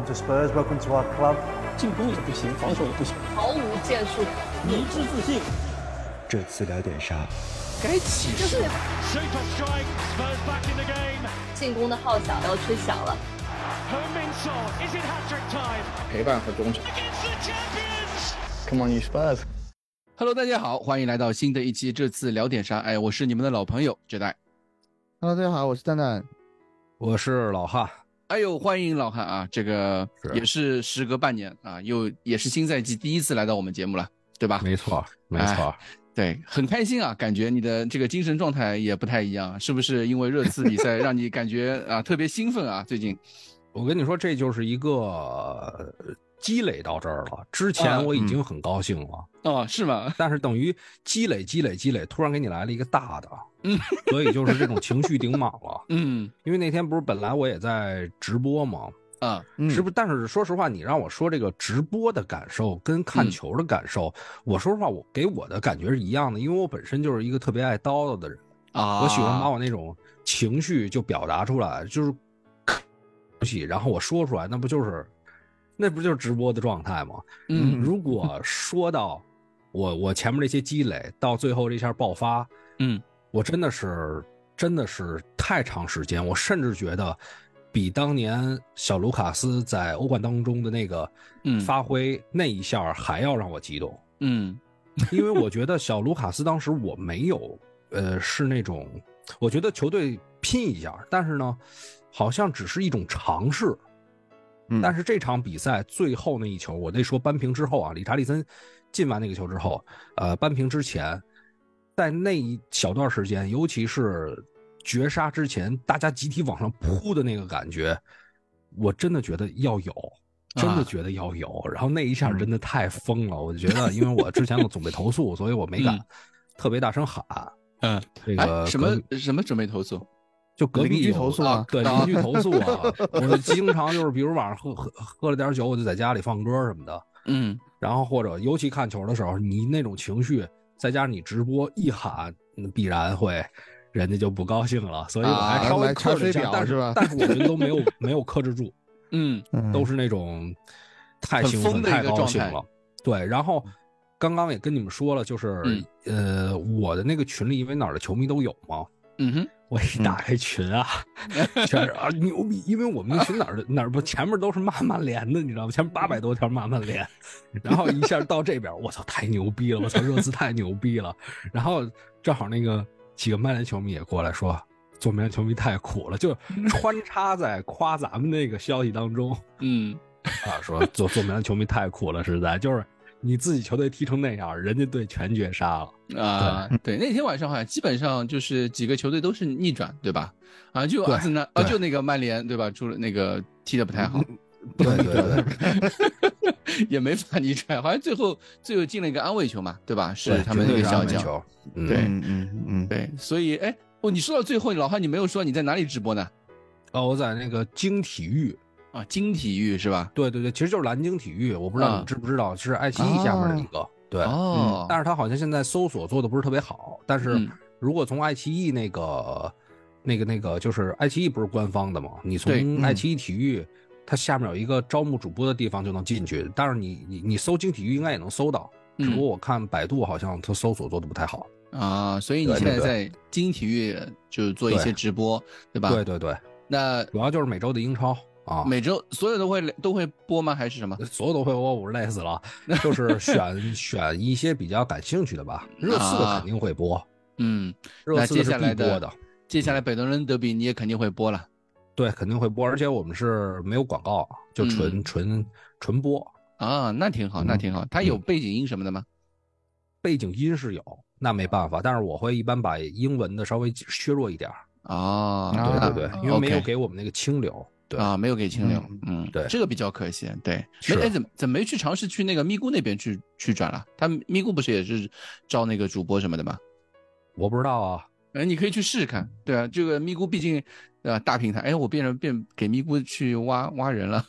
Welcome to Spurs. Welcome to our club. 进攻也不行，防守也不行，毫无建树，迷之自信。这次聊点啥？该起就是 Super strike, Spurs back in the game. 进攻的号角要吹响了。Hermin Son, is it hat-trick time? 陪伴和忠诚。Come on, you Spurs！Hello，大家好，欢迎来到新的一期。这次聊点啥？哎，我是你们的老朋友这代。Hello，大家好，我是蛋蛋。我是老汉。哎呦，欢迎老汉啊！这个也是时隔半年啊，又也是新赛季第一次来到我们节目了，对吧？没错，没错。对，很开心啊，感觉你的这个精神状态也不太一样，是不是因为热刺比赛让你感觉啊特别兴奋啊？最近，我跟你说，这就是一个呃积累到这儿了。之前我已经很高兴了，哦，是吗？但是等于积累、积累、积累，突然给你来了一个大的，嗯，所以就是这种情绪顶满了。嗯因为那天不是本来我也在直播嘛，啊，嗯直播，但是说实话，你让我说这个直播的感受跟看嗯球的感受，我说实话，我给我的感觉是一样的，因为我本身就是一个特别爱叨叨的人。啊，我喜欢把我那种情绪就表达出来，就是东 西，然后我说出来，那不就是，那不就是直播的状态吗？嗯如果说到我我前面这些积累，到最后这下爆发，嗯我真的是真的是太长时间，我甚至觉得比当年小卢卡斯在欧冠当中的那个嗯发挥那一下还要让我激动。嗯因为我觉得小卢卡斯当时我没有，呃，是那种，我觉得球队拼一下，但是呢，好像只是一种尝试。嗯但是这场比赛最后那一球，我得说扳平之后啊，理查利森进完那个球之后，呃，扳平之前，在那一小段时间，尤其是绝杀之前，大家集体往上扑的那个感觉，我真的觉得要有。真的啊觉得要有，然后那一下真的太疯了，我就觉得，因为我之前我总被投诉，所以我没 敢嗯特别大声喊。嗯，这个哎，什么什么准备投诉？就隔壁投诉啊对啊 邻居投诉啊，我经常就是比如晚上喝喝喝了点酒，我就在家里放歌什么的，嗯。然后或者尤其看球的时候，你那种情绪，再加上你直播一喊，那必然会人家就不高兴了，所以我还啊稍微克制一下，但是但是我们都没有 没有克制住，嗯。嗯。都是那种太兴奋、太高兴了。对，然后刚刚也跟你们说了，就是、呃，我的那个群里，因为哪儿的球迷都有嘛，嗯哼，我一打开群啊，全是啊牛逼，因为我们那群哪儿的 哪儿不前面都是骂曼联的，你知道吗？前面八百多条骂曼联，然后一下到这边，我操，太牛逼了！我操，热刺太牛逼了。然后正好那个几个曼联球迷也过来说，做曼联球迷太苦了，就穿插在夸咱们那个消息当中嗯啊，说做做曼联球迷太苦了，实在就是你自己球队踢成那样，人家队全绝杀了。啊，对，那天晚上好像基本上就是几个球队都是逆转，对吧？啊，就阿森纳，啊，就那个曼联，对吧？出了那个踢的不太好，对对对，也没法逆转，好像最后最后进了一个安慰球嘛，对吧？是他们那个小将，对嗯嗯嗯，对，所以哎，哦，你说到最后，老汉你没有说你在哪里直播呢？哦，我在那个京体育。啊，金体育是吧？对对对，其实就是蓝鲸体育，我不知道啊你们知不知道，是爱奇艺下面的一个。对，哦，但是它好像现在搜索做的不是特别好。但是嗯如果从爱奇艺那个、那个、那个，就是爱奇艺不是官方的嘛？你从爱奇艺体育，它下面有一个招募主播的地方就能进去。但是你你你搜京体育应该也能搜到，只不过我看百度好像它搜索做的不太好。啊，所以你现在对在金体育就是做一些对直播，对吧？对对对，那主要就是每周的英超啊。每周所有都会都会播吗？还是什么？所有都会播，我累死了。就是选选一些比较感兴趣的吧。热刺的肯定会播，嗯，那热刺是接下来必播的。接下来北伦敦德比你也肯定会播了对，肯定会播，而且我们是没有广告，就纯、嗯纯纯播，啊，那挺好，那挺好。它有背景音什么的吗？背景音是有，那没办法。但是我会一般把英文的稍微削弱一点啊对对对，因为没有给我们那个清流。对。啊，没有给清零，嗯，对。这个比较可惜，对，没哎，怎么怎么没去尝试去那个咪咕那边去去转了？他咪咕不是也是招那个主播什么的吗？我不知道啊，哎，你可以去试试看，对啊，这个咪咕毕竟呃大平台，哎，我变成变给咪咕去挖挖人了，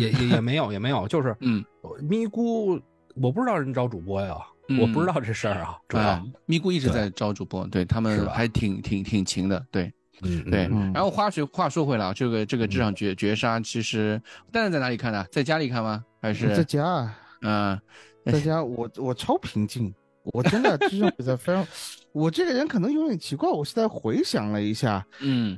也也也没有也没有，就是 嗯，咪咕，我不知道人招主播呀，嗯我不知道这事儿啊，主要啊，咪咕一直在招主播，对他们还挺挺挺勤的，对，嗯，对嗯，然后话说话说回来啊，这个这个这场绝绝杀，其实蛋蛋在哪里看的？在家里看吗？还是在家啊，嗯在家我我超平静，我真的这场比赛非常，我这个人可能有点奇怪，我现在回想了一下，嗯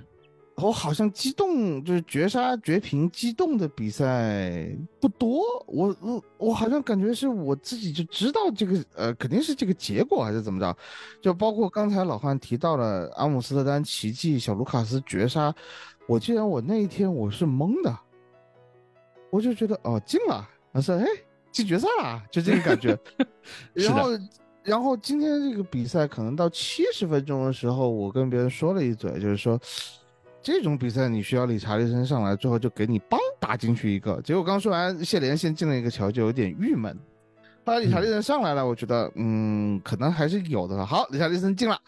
我好像激动就是绝杀绝平激动的比赛不多，我我我好像感觉是我自己就知道这个呃肯定是这个结果还是怎么着，就包括刚才老汉提到了阿姆斯特丹奇迹小卢卡斯绝杀，我记得我那一天我是懵的，我就觉得哦进了，我说哎进决赛了，就这个感觉，然后然后今天这个比赛可能到七十分钟的时候，我跟别人说了一嘴，就是说。这种比赛你需要理查利森上来，最后就给你邦打进去一个。结果刚说完，谢连先进了一个球，就有点郁闷。后来理查利森上来了，我觉得嗯，可能还是有的。好，理查利森进了，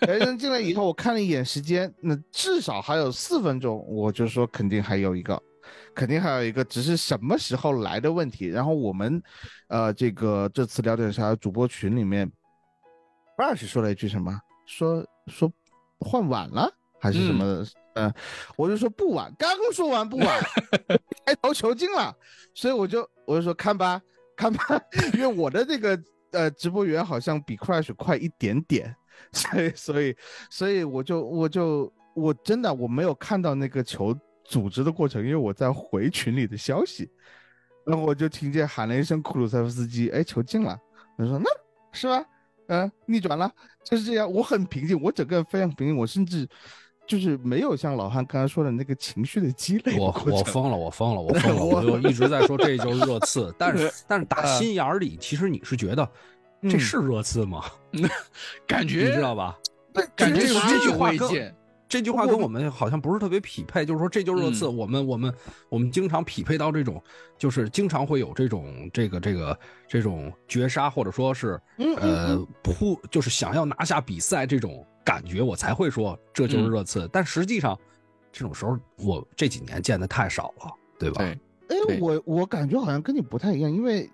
理查利森进来以后，我看了一眼时间，那至少还有四分钟，我就说肯定还有一个，肯定还有一个，只是什么时候来的问题。然后我们，呃，这个这次聊点啥主播群里面 b r u s h 说了一句什么？说说换晚了还是什么？嗯嗯，我就说不晚，刚说完不晚，开头球进了，所以我就我就说看吧，看吧，因为我的这个呃直播员好像比 Crash 快一点点，所以所以所以我就我就我真的我没有看到那个球组织的过程，因为我在回群里的消息，然后我就听见喊了一声库鲁塞夫斯基，哎，球进了，我说那是吧？嗯，逆转了，就是这样，我很平静，我整个人非常平静，我甚至。就是没有像老汉刚才说的那个情绪的积累。我我疯了，我疯了，我 疯了，我就一直在说这就是热刺，但是但是打心眼里，其实你是觉得这是热刺吗？感觉你知道吧？对，感觉这这句话跟。这句话跟我们好像不是特别匹配，就是说这就是热刺，我们我们我们经常匹配到这种，就是经常会有这种这个这个这种绝杀，或者说是呃扑，就是想要拿下比赛这种感觉，我才会说这就是热刺。但实际上，这种时候我这几年见的太少了，对吧？对。哎，我我感觉好像跟你不太一样，因为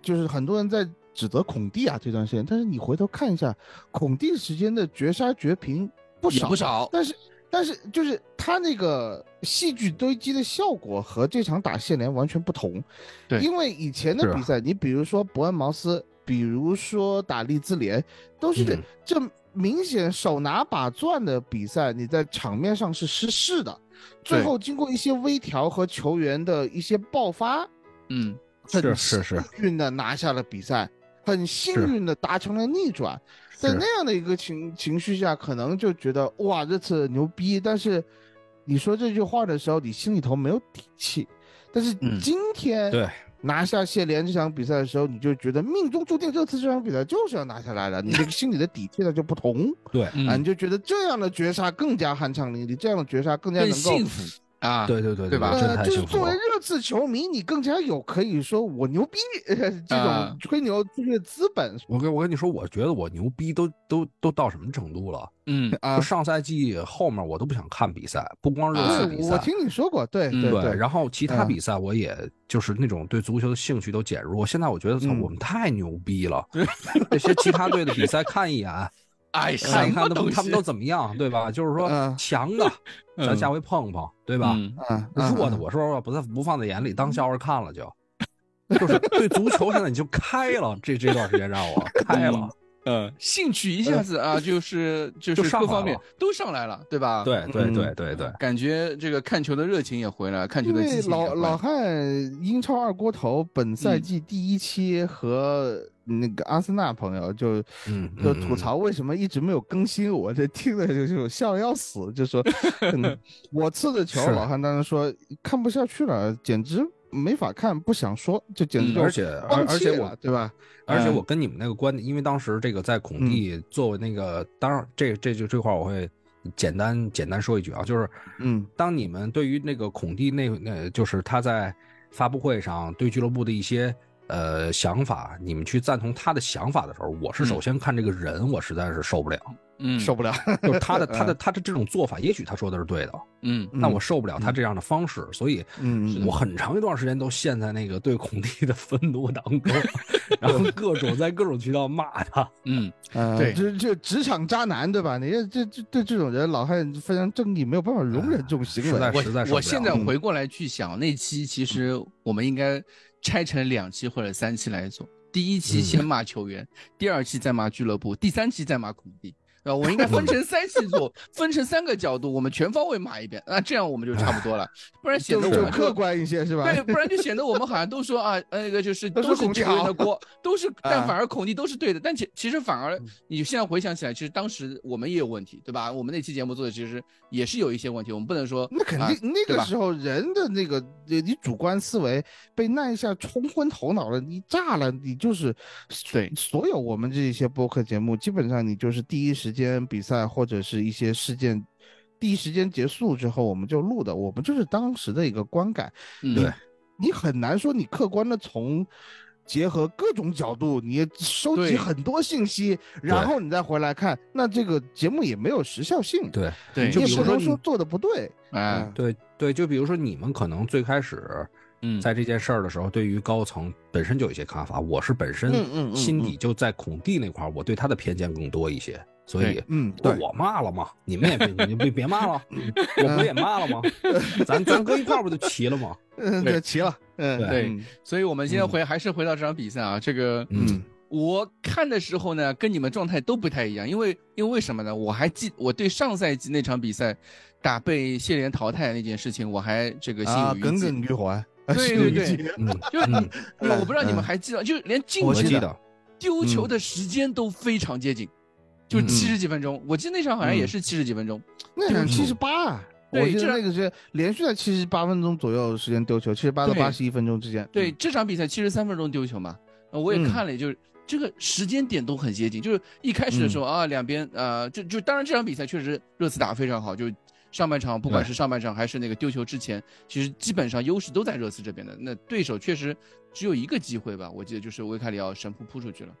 就是很多人在指责孔蒂啊这段时间，但是你回头看一下孔蒂时间的绝杀绝平。不少不少，但是但是就是他那个戏剧堆积的效果和这场打谢联完全不同，对，因为以前的比赛，你比如说伯恩茅斯，比如说打利兹联，都是这明显手拿把攥的比赛，你在场面上是失势的，最后经过一些微调和球员的一些爆发，嗯，是是是。幸运的拿下了比赛，很幸运的达成了逆转。在那样的一个情情绪下，可能就觉得哇，这次牛逼。但是你说这句话的时候，你心里头没有底气。但是今天对拿下谢联这场比赛的时候，你就觉得命中注定这次这场比赛就是要拿下来了。你这个心里的底气呢就不同。对啊，你就觉得这样的绝杀更加酣畅淋漓，这样的绝杀更加能够幸福啊。对对对对吧？呃，就是作为热刺球迷，你更加有可以说我牛逼这种吹牛就是资本。我跟我跟你说，我觉得我牛逼都都都到什么程度了？嗯啊，上赛季后面我都不想看比赛，不光热刺比赛，我听你说过，对对对。然后其他比赛我也就是那种对足球的兴趣都减弱。现在我觉得，操，我们太牛逼了！这些其他队的比赛看一眼。哎，看一看他们他们都怎么样，对吧？就是说强的，咱下回碰碰，对吧？弱的，我说不在不放在眼里，当笑话看了就。就是对足球现在你就开了，这这段时间让我 开了，嗯，兴趣一下子啊，就是就是各方面都上来了，对吧？对对对对对，感觉这个看球的热情也回来了，看球的激情老老汉英超二锅头本赛季第一期和。那个阿森纳朋友就就吐槽为什么一直没有更新，我这听了就就笑的要死，就说 我刺的球，老汉当时说看不下去了，简直没法看，不想说，就简直而且而而且我对吧？而且我跟你们那个观点，因为当时这个在孔蒂作为那个，当然这这就这块我会简单简单说一句啊，就是嗯，当你们对于那个孔蒂那那就是他在发布会上对俱乐部的一些。呃，想法，你们去赞同他的想法的时候，我是首先看这个人，我实在是受不了。嗯受不了。就是他的 他的他的这种做法，也许他说的是对的，嗯那我受不了他这样的方式，所以嗯我很长一段时间都陷在那个对孔蒂的愤怒当中，然后各种在各种渠道骂他。嗯，呃，对这这职场渣男对吧？你这这这对这种人，老汉非常正义，没有办法容忍这种行为。实在我实在我现在回过来去想，那期其实我们应该拆成两期或者三期来做。第一期先骂球员，第二期再骂俱乐部，第三期再骂孔蒂。啊，我应该分成 三期做，分成三个角度，我们全方位骂一遍。那这样我们就差不多了，不然显得我们客观一些是吧？对，不然就显得我们好像都说啊，呃那个就是都是都是孔蒂好球员的锅，都是，但啊反而孔蒂都是对的。但其其实反而嗯你现在回想起来，其实当时我们也有问题，对吧？我们那期节目做的其实也是有一些问题，我们不能说那肯啊定，那个时候人的那个你你主观思维被那一下冲昏头脑了，你炸了，你就是对所有我们这些播客节目，基本上你就是第一时间比赛或者是一些事件。第一时间结束之后，我们就录的，我们就是当时的一个观感。嗯对你很难说你客观的从结合各种角度，你收集很多信息，然后你再回来看，那这个节目也没有时效性。对对你不就比如说你能说做的不对。哎嗯，对对，就比如说你们可能最开始嗯在这件事儿的时候，对于高层本身就有一些看法，我是本身嗯嗯嗯心底就在孔蒂那块儿，我对他的偏见更多一些，所以嗯，对，我骂了吗？你们也别 你别别骂了，我不也骂了吗？咱咱搁一块儿不就齐了吗？嗯，对对，齐了。嗯，对嗯所以我们现在回还是回到这场比赛啊，这个嗯我看的时候呢，跟你们状态都不太一样，因为因为为什么呢？我还记我对上赛季那场比赛打被谢联淘汰那件事情，我还这个心啊，有余悸。耿耿于怀。对对对嗯，就是我不知道你们嗯还记得，就连进球的我记得，丢球的时间都非常接近，就嗯七十几分钟。我记得那场好像也是七十几分钟。那场七十八，我记得那个是连续在七十八分钟左右时间丢球，七十八到对八十一分钟之间。对，这场比赛七十三分钟丢球嘛，呃我也嗯看了，就是这个时间点都很接近。就是一开始的时候嗯啊，两边呃，就就当然这场比赛确实热刺打得非常好，就上半场不管是上半场还是那个丢球之前，其实基本上优势都在热刺这边的。那对手确实只有一个机会吧，我记得就是维卡里奥神扑扑出去了。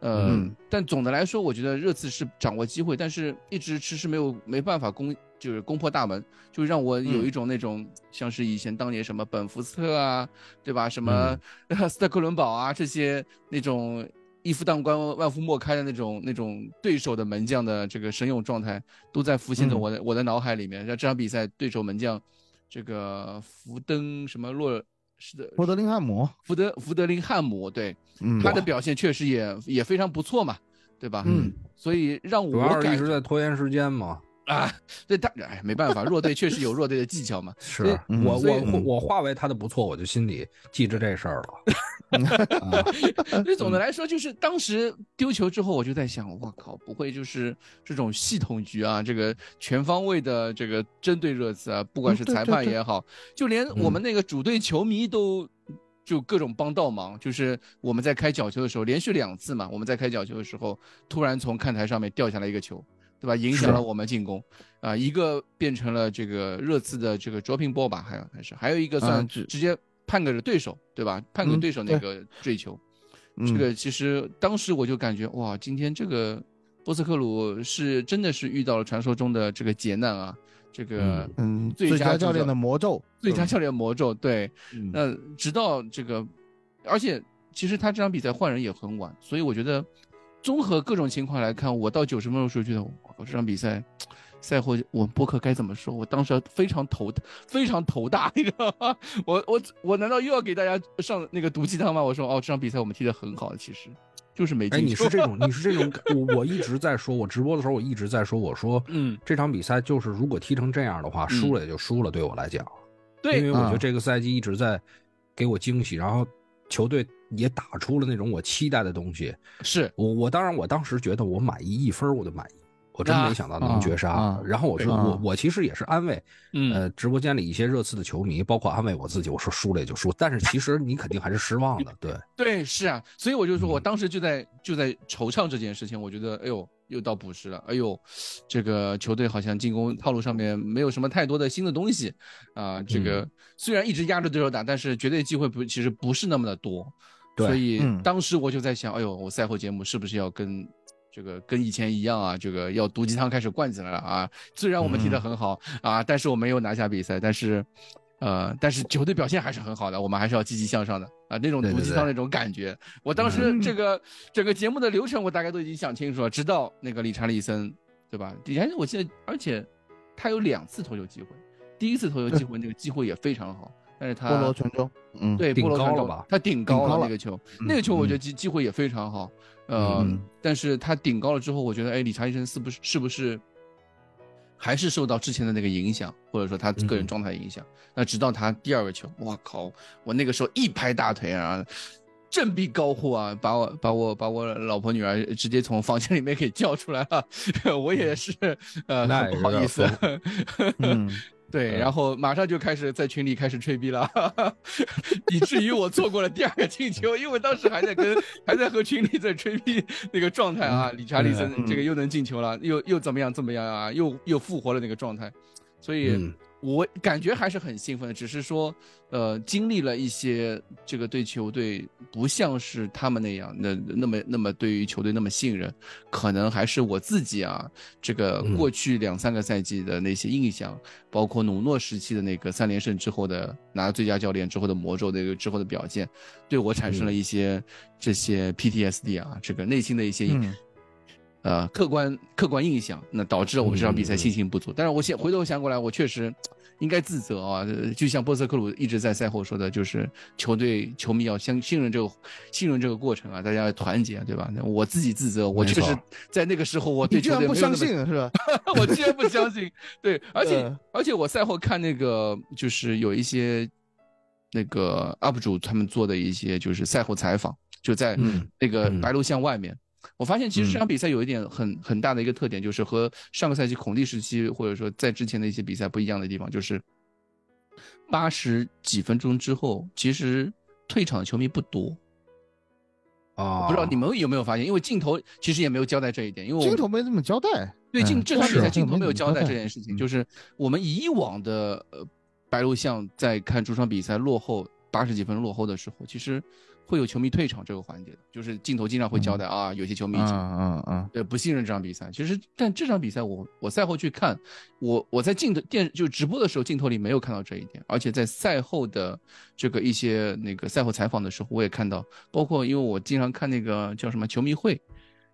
呃，嗯但总的来说，我觉得热刺是掌握机会，但是一直迟迟没有没办法攻，就是攻破大门，就让我有嗯一种那种、像是以前当年什么本福斯特啊，对吧？什么、斯特克伦堡啊这些那种一夫当关万夫莫开的那种那种对手的门将的这个神勇状态，都在浮现在嗯我的、我的脑海里面。像这场比赛对手门将这个福登什么洛是的，福德林汉姆，福德福德林汉姆，对，嗯，他的表现确实也也非常不错嘛，对吧？嗯，所以让主要是一直在拖延时间嘛。啊，对他哎没办法，弱队确实有弱队的技巧嘛。是嗯我我我化为他的不错，我就心里记着这事儿了。啊 所以总的来说，就是当时丢球之后，我就在想，我靠，不会就是这种系统局啊，这个全方位的这个针对热刺啊，不管是裁嗯对对对判也好，就连我们那个主队球迷都。就各种帮倒忙，就是我们在开角球的时候，连续两次嘛，我们在开角球的时候，突然从看台上面掉下来一个球，对吧？影响了我们进攻，啊、一个变成了这个热刺的这个 dropping ball 吧，还有还是还有一个啊算这直接判给了对手，对吧？判给嗯对手那个坠球，嗯这个其实当时我就感觉哇，今天这个波斯克鲁是真的是遇到了传说中的这个劫难啊，这个嗯，最最佳教佳教练的魔咒，最佳教练魔咒，对，嗯那直到这个，而且其实他这场比赛换人也很晚，所以我觉得综合各种情况来看，我到九十分钟的时候觉得，我靠，这场比赛赛后我播客该怎么说？我当时非常头 非常头大，你知道吗？我我我难道又要给大家上那个毒鸡汤吗？我说哦，这场比赛我们踢得很好，其实就是没哎，进球。你是这种，你是这种，我我一直在说，我直播的时候我一直在说，我说，嗯，这场比赛就是如果踢成这样的话，输了也就输了，对我来讲，对因为我觉啊得这个赛季一直在给我惊喜，然后球队也打出了那种我期待的东西。是我我当然我当时觉得我满意一分我就满意，我真啊没想到能绝杀。然后我说啊我我其实也是安慰，嗯呃，直播间里一些热刺的球迷，包括安慰我自己，我说输了也就输，但是其实你肯定还是失望的，对。对，是啊，所以我就说，我嗯当时就在就在惆怅这件事情，我觉得，哎呦，又到补时了，哎呦，这个球队好像进攻套路上面没有什么太多的新的东西，啊、这个嗯虽然一直压着对手打，但是绝对机会不其实不是那么的多，对所以嗯当时我就在想，哎呦，我赛后节目是不是要跟这个跟以前一样啊，这个要毒鸡汤开始灌进来了啊。虽然我们踢得很好、啊，但是我没有拿下比赛，但是，呃，但是球队表现还是很好的，我们还是要积极向上的啊。那种毒鸡汤那种感觉，我当时这个整个节目的流程我大概都已经想清楚了，直到那个理查利森，对吧？理查我记得，而且他有两次投球机会，第一次投球机会那个机会也非常好，但是他菠萝传中，嗯，对，顶波罗传中高了吧他顶高了了那个球，嗯那个球我觉得嗯机机会也非常好，呃，嗯但是他顶高了之后，我觉得哎，理查医生是不是是不是还是受到之前的那个影响，或者说他个人嗯状态影响？那直到他第二个球，哇靠！我那个时候一拍大腿啊。振臂高呼啊，把我把我把我老婆女儿直接从房间里面给叫出来了，我也是呃那不好意思，嗯，对，嗯。然后马上就开始在群里开始吹逼了，以至于我错过了第二个进球，因为当时还在跟还在和群里在吹逼那个状态啊，理查利森嗯这个又能进球了，又又怎么样怎么样啊，又又复活了那个状态，所以嗯我感觉还是很兴奋的，只是说呃经历了一些这个对球队不像是他们那样那那么那么对于球队那么信任，可能还是我自己啊这个嗯过去两三个赛季的那些印象。包括努诺时期的那个三连胜之后的拿最佳教练之后的魔咒那个之后的表现，对我产生了一些这些 PTSD 啊，这个内心的一些、嗯呃客观客观印象，那导致了我们这场比赛信心不足。但是我现回头想过来，我确实应该自责啊，呃就像波斯克鲁一直在赛后说的，就是球队球迷要相信任这个信任这个过程啊，大家要团结，对吧？那我自己自责，我确实在那个时候我对你居然不球队没有那么相信是吧？我居然不相信。对，而且、嗯而且我赛后看那个，就是有一些那个 UP 主他们做的一些就是赛后采访，就在嗯那个嗯白鹿巷外面。我发现其实这场比赛有一点很很大的一个特点，就是和上个赛季孔蒂时期或者说在之前的一些比赛不一样的地方，就是八十几分钟之后，其实退场的球迷不多。啊，不知道你们有没有发现？因为镜头其实也没有交代这一点，因为我镜头没怎么交代。对，镜嗯这场比赛镜头没有交代这件事情，嗯就是我们以往的呃白鹿巷在看主场比赛落后八十几分落后的时候，其实会有球迷退场这个环节的，就是镜头经常会交代啊，有些球迷已嗯经嗯嗯对不信任这场比赛。其实，但这场比赛我我赛后去看，我我在镜头电就直播的时候镜头里没有看到这一点，而且在赛后的这个一些那个赛后采访的时候，我也看到，包括因为我经常看那个叫什么球迷会。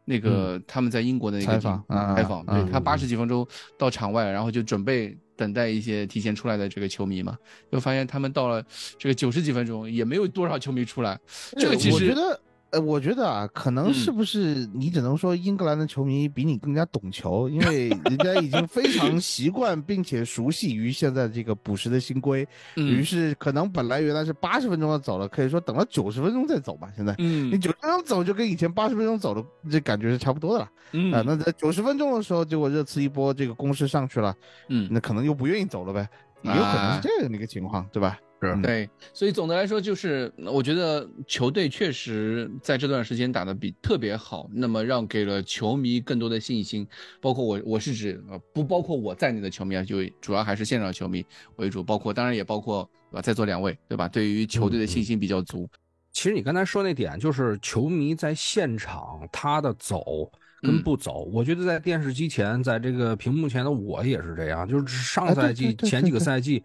那个他们在英国的那个采访啊采访，对嗯他八十几分钟到场外，然后就准备等待一些提前出来的这个球迷嘛，就发现他们到了这个九十几分钟也没有多少球迷出来，这个其实我觉得，呃，我觉得啊，可能嗯是不是你只能说英格兰的球迷比你更加懂球，因为人家已经非常习惯并且熟悉于现在这个补时的新规，于嗯是可能本来原来是八十分钟要走了，可以说等了九十分钟再走吧。现在你嗯九十分钟走就跟以前八十分钟走的这感觉是差不多的了嗯啊。那在九十分钟的时候，结果热刺一波这个攻势上去了，嗯那可能又不愿意走了呗，也有可能是这样的一个情况，对吧？是。对，所以总的来说就是，我觉得球队确实在这段时间打得比特别好，那么让给了球迷更多的信心，包括我，我是指呃不包括我在内的球迷啊，就主要还是现场球迷为主，包括当然也包括对吧，在座两位对吧，对于球队的信心比较足，其实你刚才说那点，就是球迷在现场他的走跟嗯。不走，我觉得在电视机前，在这个屏幕前的我也是这样，就是上赛季、前几个赛季，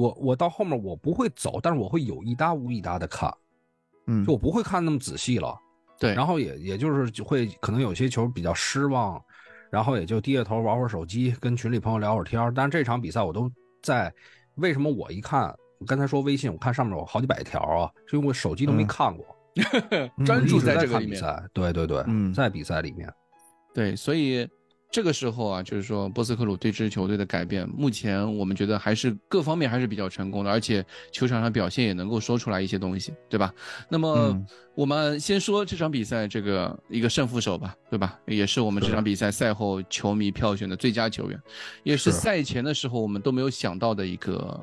我我到后面我不会走，但是我会有一搭无一搭的看，嗯就我不会看那么仔细了。对，然后也也就是会可能有些球比较失望，然后也就低下头玩会儿手机，跟群里朋友聊会儿天儿。但是这场比赛我都在，为什么我一看，我刚才说微信，我看上面有好几百条啊，是因为我手机都没嗯看过，专注在。看比赛。对对对，嗯在比赛里面，对，所以这个时候啊，就是说波斯克鲁对这支球队的改变，目前我们觉得还是各方面还是比较成功的，而且球场上表现也能够说出来一些东西，对吧？那么嗯我们先说这场比赛这个一个胜负手吧，对吧？也是我们这场比赛赛后球迷票选的最佳球员，也是是赛前的时候我们都没有想到的一个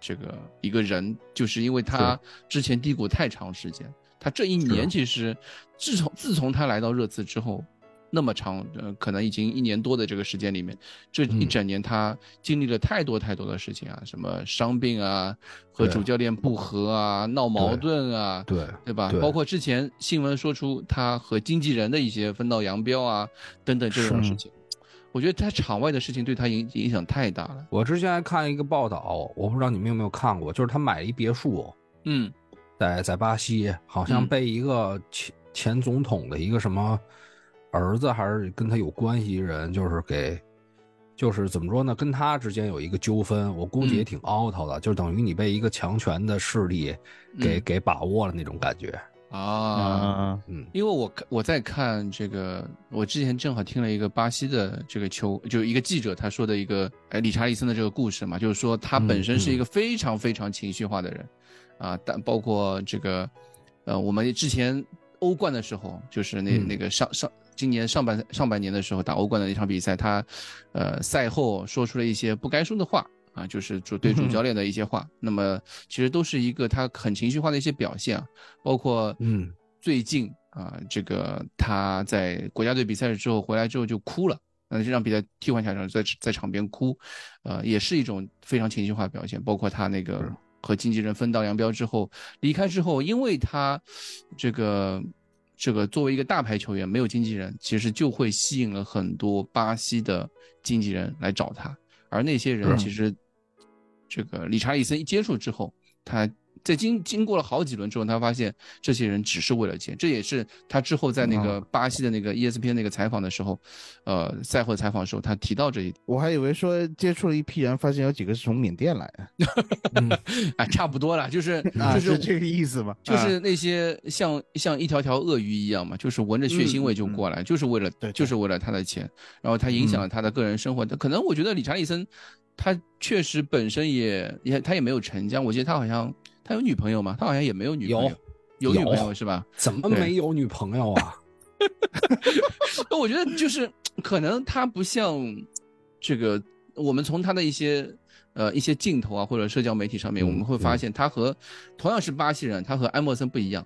这个一个人，就是因为他之前低谷太长时间，他这一年其实自从自从他来到热刺之后。那么长，呃，可能已经一年多的这个时间里面，这一嗯。整年他经历了太多太多的事情啊，什么伤病啊，和主教练不和啊，闹矛盾啊，对对吧？对。包括之前新闻说出他和经纪人的一些分道扬镳啊，等等这种事情，我觉得他场外的事情对他影影响太大了。我之前还看一个报道，我不知道你们有没有看过，就是他买了一别墅，嗯。在在巴西，好像嗯。被一个前前总统的一个什么儿子还是跟他有关系人，就是给，就是怎么说呢，跟他之间有一个纠纷，我估计也嗯挺 out 的，就等于你被一个强权的势力给、嗯给把握了那种感觉。啊。啊，嗯因为我我在看这个，我之前正好听了一个巴西的这个球，就一个记者他说的一个，哎，理查利森的这个故事嘛，就是说他本身是一个非常非常情绪化的人，啊，但包括这个，呃，我们之前欧冠的时候，就是那、嗯那个上上今年上半上半年的时候打欧冠的那场比赛，他，呃，赛后说出了一些不该说的话。啊，就是主对主教练的一些话，那么其实都是一个他很情绪化的一些表现啊，包括嗯最近啊，这个他在国家队比赛之后回来之后就哭了，那，这场比赛替换下场在在场边哭，呃，也是一种非常情绪化的表现。包括他那个和经纪人分道扬镳之后离开之后，因为他这个这个作为一个大牌球员没有经纪人，其实就会吸引了很多巴西的经纪人来找他，而那些人其实这个理查利森一接触之后，他在经经过了好几轮之后，他发现这些人只是为了钱，这也是他之后在那个巴西的那个 E ESPN 那个采访的时候，呃，赛后采访的时候他提到这一点，我还以为说接触了一批人，发现有几个是从缅甸来的，啊，差不多了，就是啊，就是这个意思吗？啊。就是那些像像一条条鳄鱼一样嘛，就是闻着血腥味就过来，就是为了对对。就是为了他的钱，然后他影响了他的个人生活。可能我觉得理查利森，他确实本身也也他也没有成家，我记得他好像他有女朋友吗？他好像也没有女朋友，有女朋友是吧？怎么没有女朋友啊？那我觉得就是 可能他不像这个，我们从他的一些呃一些镜头啊或者社交媒体上面，嗯我们会发现他和同样是巴西人，他和埃默森不一样，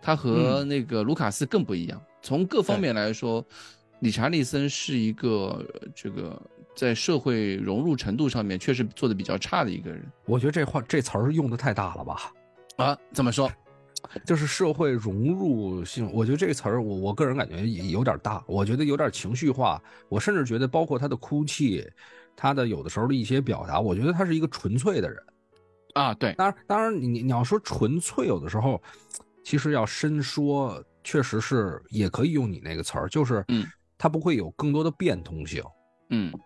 他和那个卢卡斯更不一样。从各方面来说，理查利森是一个呃这个在社会融入程度上面确实做的比较差的一个人我觉得这话这词儿用的太大了吧？啊。怎么说？就是社会融入性，我觉得这个词儿，我我个人感觉也有点大，我觉得有点情绪化，我甚至觉得包括他的哭泣，他的有的时候的一些表达，我觉得他是一个纯粹的人。啊，对，当然，当然你你你要说纯粹，有的时候其实要深说，确实是也可以用你那个词儿，就是嗯，他不会有更多的变通性，嗯，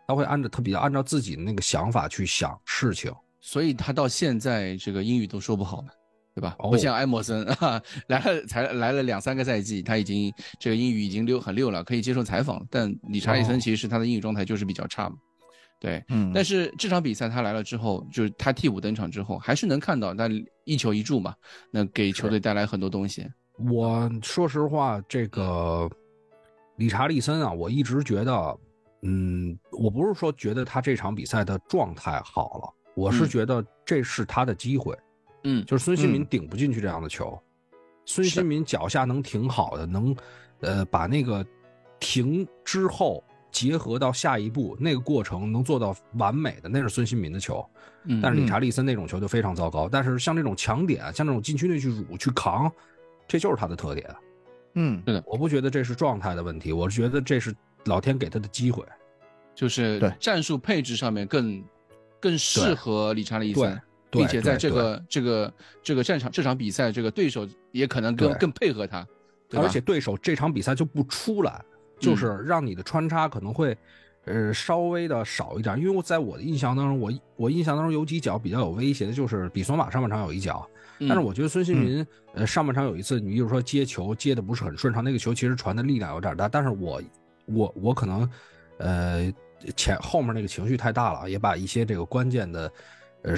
他会按照他比较按照自己的那个想法去想事情。所以他到现在这个英语都说不好嘛，对吧？哦不像埃默森啊，来了才来了两三个赛季，他已经这个英语已经溜很溜了，可以接受采访。但理查利森哦其实他的英语状态就是比较差嘛，对。嗯，但是这场比赛他来了之后，就是他替补登场之后，还是能看到他一球一助嘛，那给球队带来很多东西。我说实话，这个理查利森啊，我一直觉得，嗯，我不是说觉得他这场比赛的状态好了，我是嗯觉得这是他的机会，嗯就是孙兴民嗯顶不进去这样的球，孙兴民脚下能挺好的，能呃把那个停之后结合到下一步那个过程能做到完美的，那是孙兴民的球。嗯，但是理查利森那种球就非常糟糕。但是像这种强点，像这种禁区内去辱去扛，这就是他的特点。嗯，我不觉得这是状态的问题，我是觉得这是老天给他的机会。就是战术配置上面更更适合理查利森，对。并且在这个这个这个战场这场比赛，这个对手也可能更更配合他，对而且对手这场比赛就不出来，就是让你的穿插可能会，呃，稍微的少一点。因为我在我的印象当中，我我印象当中有几脚比较有威胁的，就是比索马上半场有一脚，嗯。但是我觉得孙兴民，呃，上半场有一次，你比如说接球接的不是很顺畅，那个球其实传的力量有点大，但是我我我可能，呃，前后面那个情绪太大了，也把一些这个关键的，呃。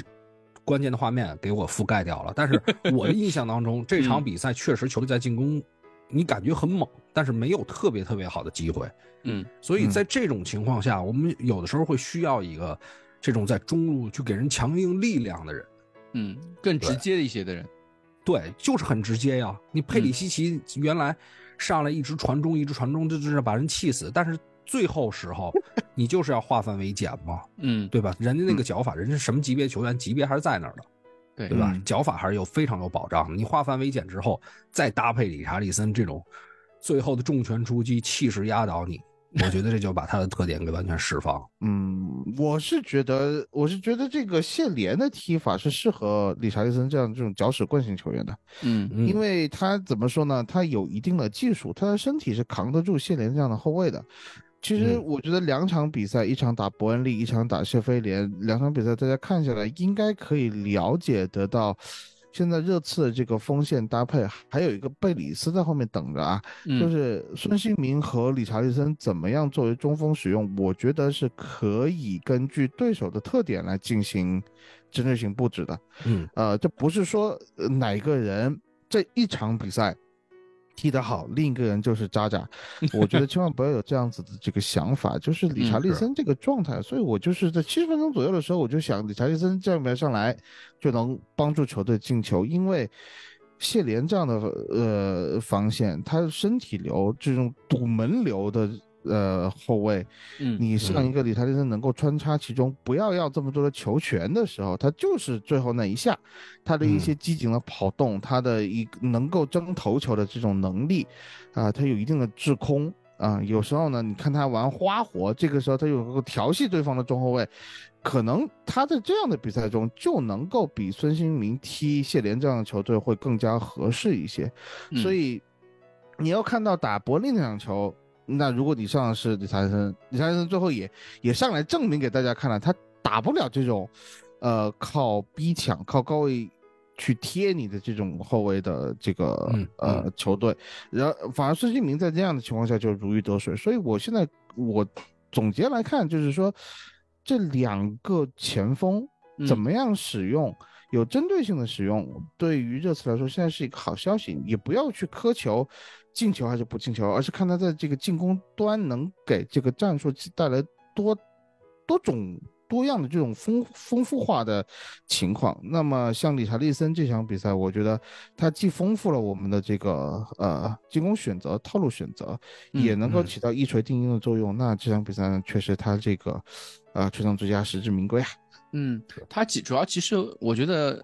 关键的画面给我覆盖掉了，但是 我的印象当中，这场比赛确实球队在进攻，你感觉很猛，但是没有特别特别好的机会。嗯所以在这种情况下，我们有的时候会需要一个这种在中路去给人强硬力量的人。嗯更直接一些的人，对，就是很直接呀。你佩里西奇原来上来一直传中，一直传中，这就是把人气死。但是最后时候，你就是要化繁为简嘛，嗯，对吧？人家那个脚法，人家什么级别球员，级别还是在那儿的，对对吧？嗯脚法还是有非常有保障的。你化繁为简之后，再搭配理查利森这种最后的重拳出击，气势压倒你，我觉得这就把他的特点给完全释放。嗯，我是觉得，我是觉得这个谢联的踢法是适合理查利森这样这种搅屎棍型球员的，嗯嗯因为他怎么说呢？他有一定的技术，他的身体是扛得住谢联这样的后卫的。其实嗯我觉得两场比赛，一场打伯恩利，一场打谢菲联，两场比赛大家看下来，应该可以了解得到，现在热刺的这个锋线搭配，还有一个贝里斯在后面等着啊，嗯，就是孙兴民和理查利森怎么样作为中锋使用，我觉得是可以根据对手的特点来进行针对性布置的。嗯。呃，这不是说呃哪个人这一场比赛踢得好，另一个人就是渣渣。我觉得千万不要有这样子的这个想法，就是理查利森这个状态。所以我就是在七十分钟左右的时候，我就想理查利森这样面上来就能帮助球队进球，因为。谢连这样的呃防线，他身体流这种堵门流的呃后卫，嗯你上一个理查利森能够穿插其中，不要要这么多的球权的时候，他就是最后那一下，他的一些机警的跑动，他的一能够争头球的这种能力，啊，他有一定的制空啊，有时候呢，你看他玩花活，这个时候他有能够调戏对方的中后卫，可能他在这样的比赛中就能够比孙兴民踢谢联这样的球队会更加合适一些，嗯。所以你要看到打伯利那场球。那如果你上的是理查利森，理查利森最后也也上来证明给大家看了，他打不了这种，呃，靠逼抢、靠高位去贴你的这种后卫的这个嗯呃球队，然后反而孙兴民在这样的情况下就如鱼得水，所以我现在我总结来看，就是说这两个前锋嗯怎么样使用。有针对性的使用，对于热刺来说，现在是一个好消息。也不要去苛求进球还是不进球，而是看他在这个进攻端能给这个战术带来多多种多样的这种丰丰富化的情况。那么像理查利森这场比赛，我觉得他既丰富了我们的这个呃进攻选择、套路选择，嗯也能够嗯起到一锤定音的作用。那这场比赛呢，确实他这个呃全场最佳实至名归啊。嗯，他其主要其实我觉得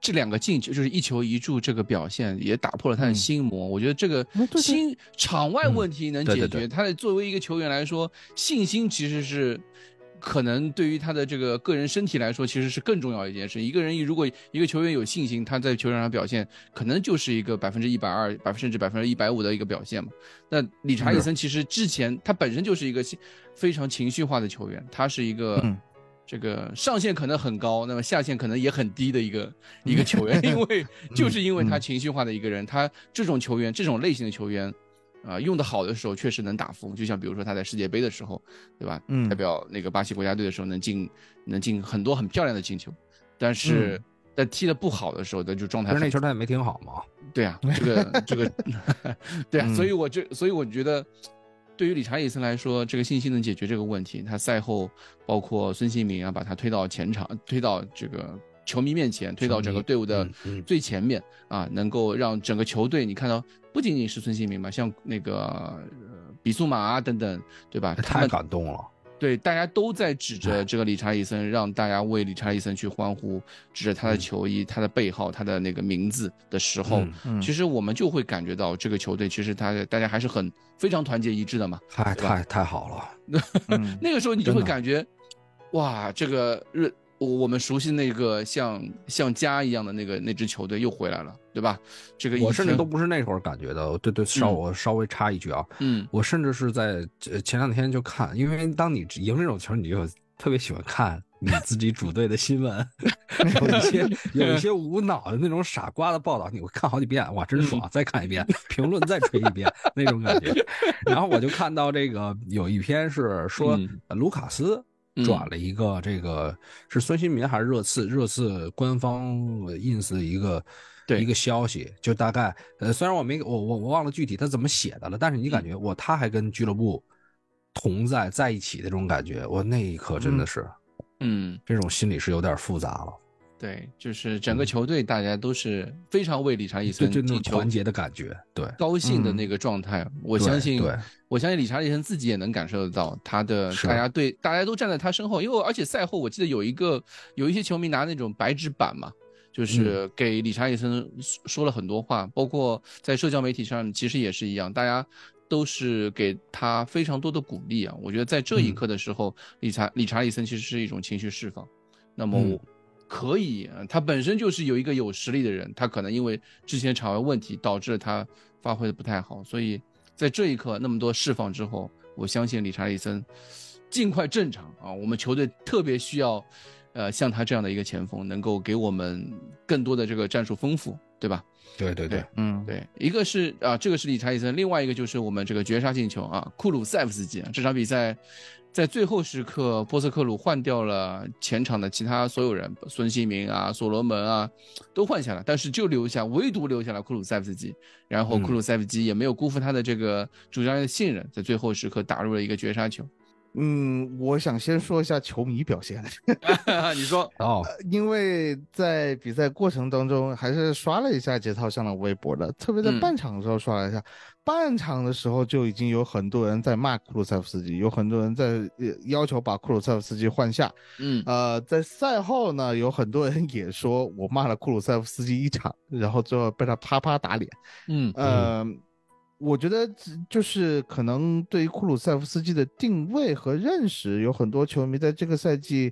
这两个进球就是一球一助这个表现也打破了他的嗯心魔。我觉得这个心场外问题能解决，对对对他的作为一个球员来说，信心其实是。可能对于他的这个个人身体来说，其实是更重要一件事。一个人如果一个球员有信心，他在球场上表现，可能就是一个百分之一百二、百分甚至百分之一百五的一个表现嘛。那理查利森其实之前他本身就是一个非常情绪化的球员，他是一个。嗯这个上限可能很高，那么下限可能也很低的一个一个球员，因为 就是因为他情绪化的一个人，他这种球员这种类型的球员，啊、用的好的时候确实能打疯，就像比如说他在世界杯的时候，对吧？嗯。代表那个巴西国家队的时候能进能进很多很漂亮的进球，但是在踢的不好的时候，他就状态那球他也没挺好嘛。对啊，这个这个，对啊，嗯所以我就所以我觉得，对于理查利森来说，这个信心能解决这个问题。他赛后包括孙兴民啊，把他推到前场，推到这个球迷面前，推到整个队伍的最前面啊，能够让整个球队，你看到不仅仅是孙兴民吧，像那个呃比苏马啊等等，对吧？他太感动了。对，大家都在指着这个理查利森，让大家为理查利森去欢呼，指着他的球衣、他的背号、他的那个名字的时候，嗯嗯。其实我们就会感觉到这个球队其实他大家还是很非常团结一致的嘛。太太太好了，嗯那个时候你就会感觉，哇，这个日我我们熟悉那个像像家一样的那个那支球队又回来了，对吧？这个我甚至都不是那会儿感觉的。对对，稍我稍微插一句啊，嗯我甚至是在呃前两天就看，因为当你赢这种球，你就特别喜欢看你自己主队的新闻，有一些有一些无脑的那种傻瓜的报道，你会看好几遍，哇，真爽！再看一遍，评论再吹一遍那种感觉。然后我就看到这个有一篇是说卢卡斯。嗯。转了一个这个是孙兴民还是热刺？热刺官方 ins 的一个对。一个消息，就大概呃，虽然我没我我我忘了具体他怎么写的了，但是你感觉我他还跟俱乐部同在在一起的这种感觉，我那一刻真的是、嗯。这种心理是有点复杂了。对，就是整个球队大家都是非常为理查利对，森就那种进球团结的感觉，对，高兴的那个状态。我相信对，我相信理查利森自己也能感受得到他的，是大家对大家都站在他身后，因为而且赛后我记得有一个有一些球迷拿那种白纸板嘛。就是嗯给理查利森说说了很多话，包括在社交媒体上，其实也是一样，大家都是给他非常多的鼓励啊。我觉得在这一嗯刻的时候，理查理查利森其实是一种情绪释放。那么嗯我可以，呃他本身就是有一个有实力的人，他可能因为之前场外问题导致了他发挥的不太好，所以在这一刻那么多释放之后，我相信理查利森尽快正常啊！我们球队特别需要，呃，像他这样的一个前锋，能够给我们更多的这个战术丰富，对吧？对对对，嗯，对，一个是啊，这个是理查利森，另外一个就是我们这个绝杀进球啊，库鲁塞夫斯基啊，这场比赛在最后时刻，波斯克鲁换掉了前场的其他所有人，孙兴民啊、所罗门啊都换下了，但是就留下唯独留下了库鲁塞夫斯基，然后嗯库鲁塞夫斯基也没有辜负他的这个主教练的信任，在最后时刻打入了一个绝杀球。嗯，我想先说一下球迷表现，你说，哦，因为在比赛过程当中还是刷了一下节操上的微博的，特别在嗯半场的时候刷了一下。半场的时候就已经有很多人在骂库鲁塞夫斯基，有很多人在呃要求把库鲁塞夫斯基换下。嗯呃，在赛后呢，有很多人也说我骂了库鲁塞夫斯基一场，然后最后被他啪啪打脸。嗯呃，我觉得这就是可能对于库鲁塞夫斯基的定位和认识，有很多球迷在这个赛季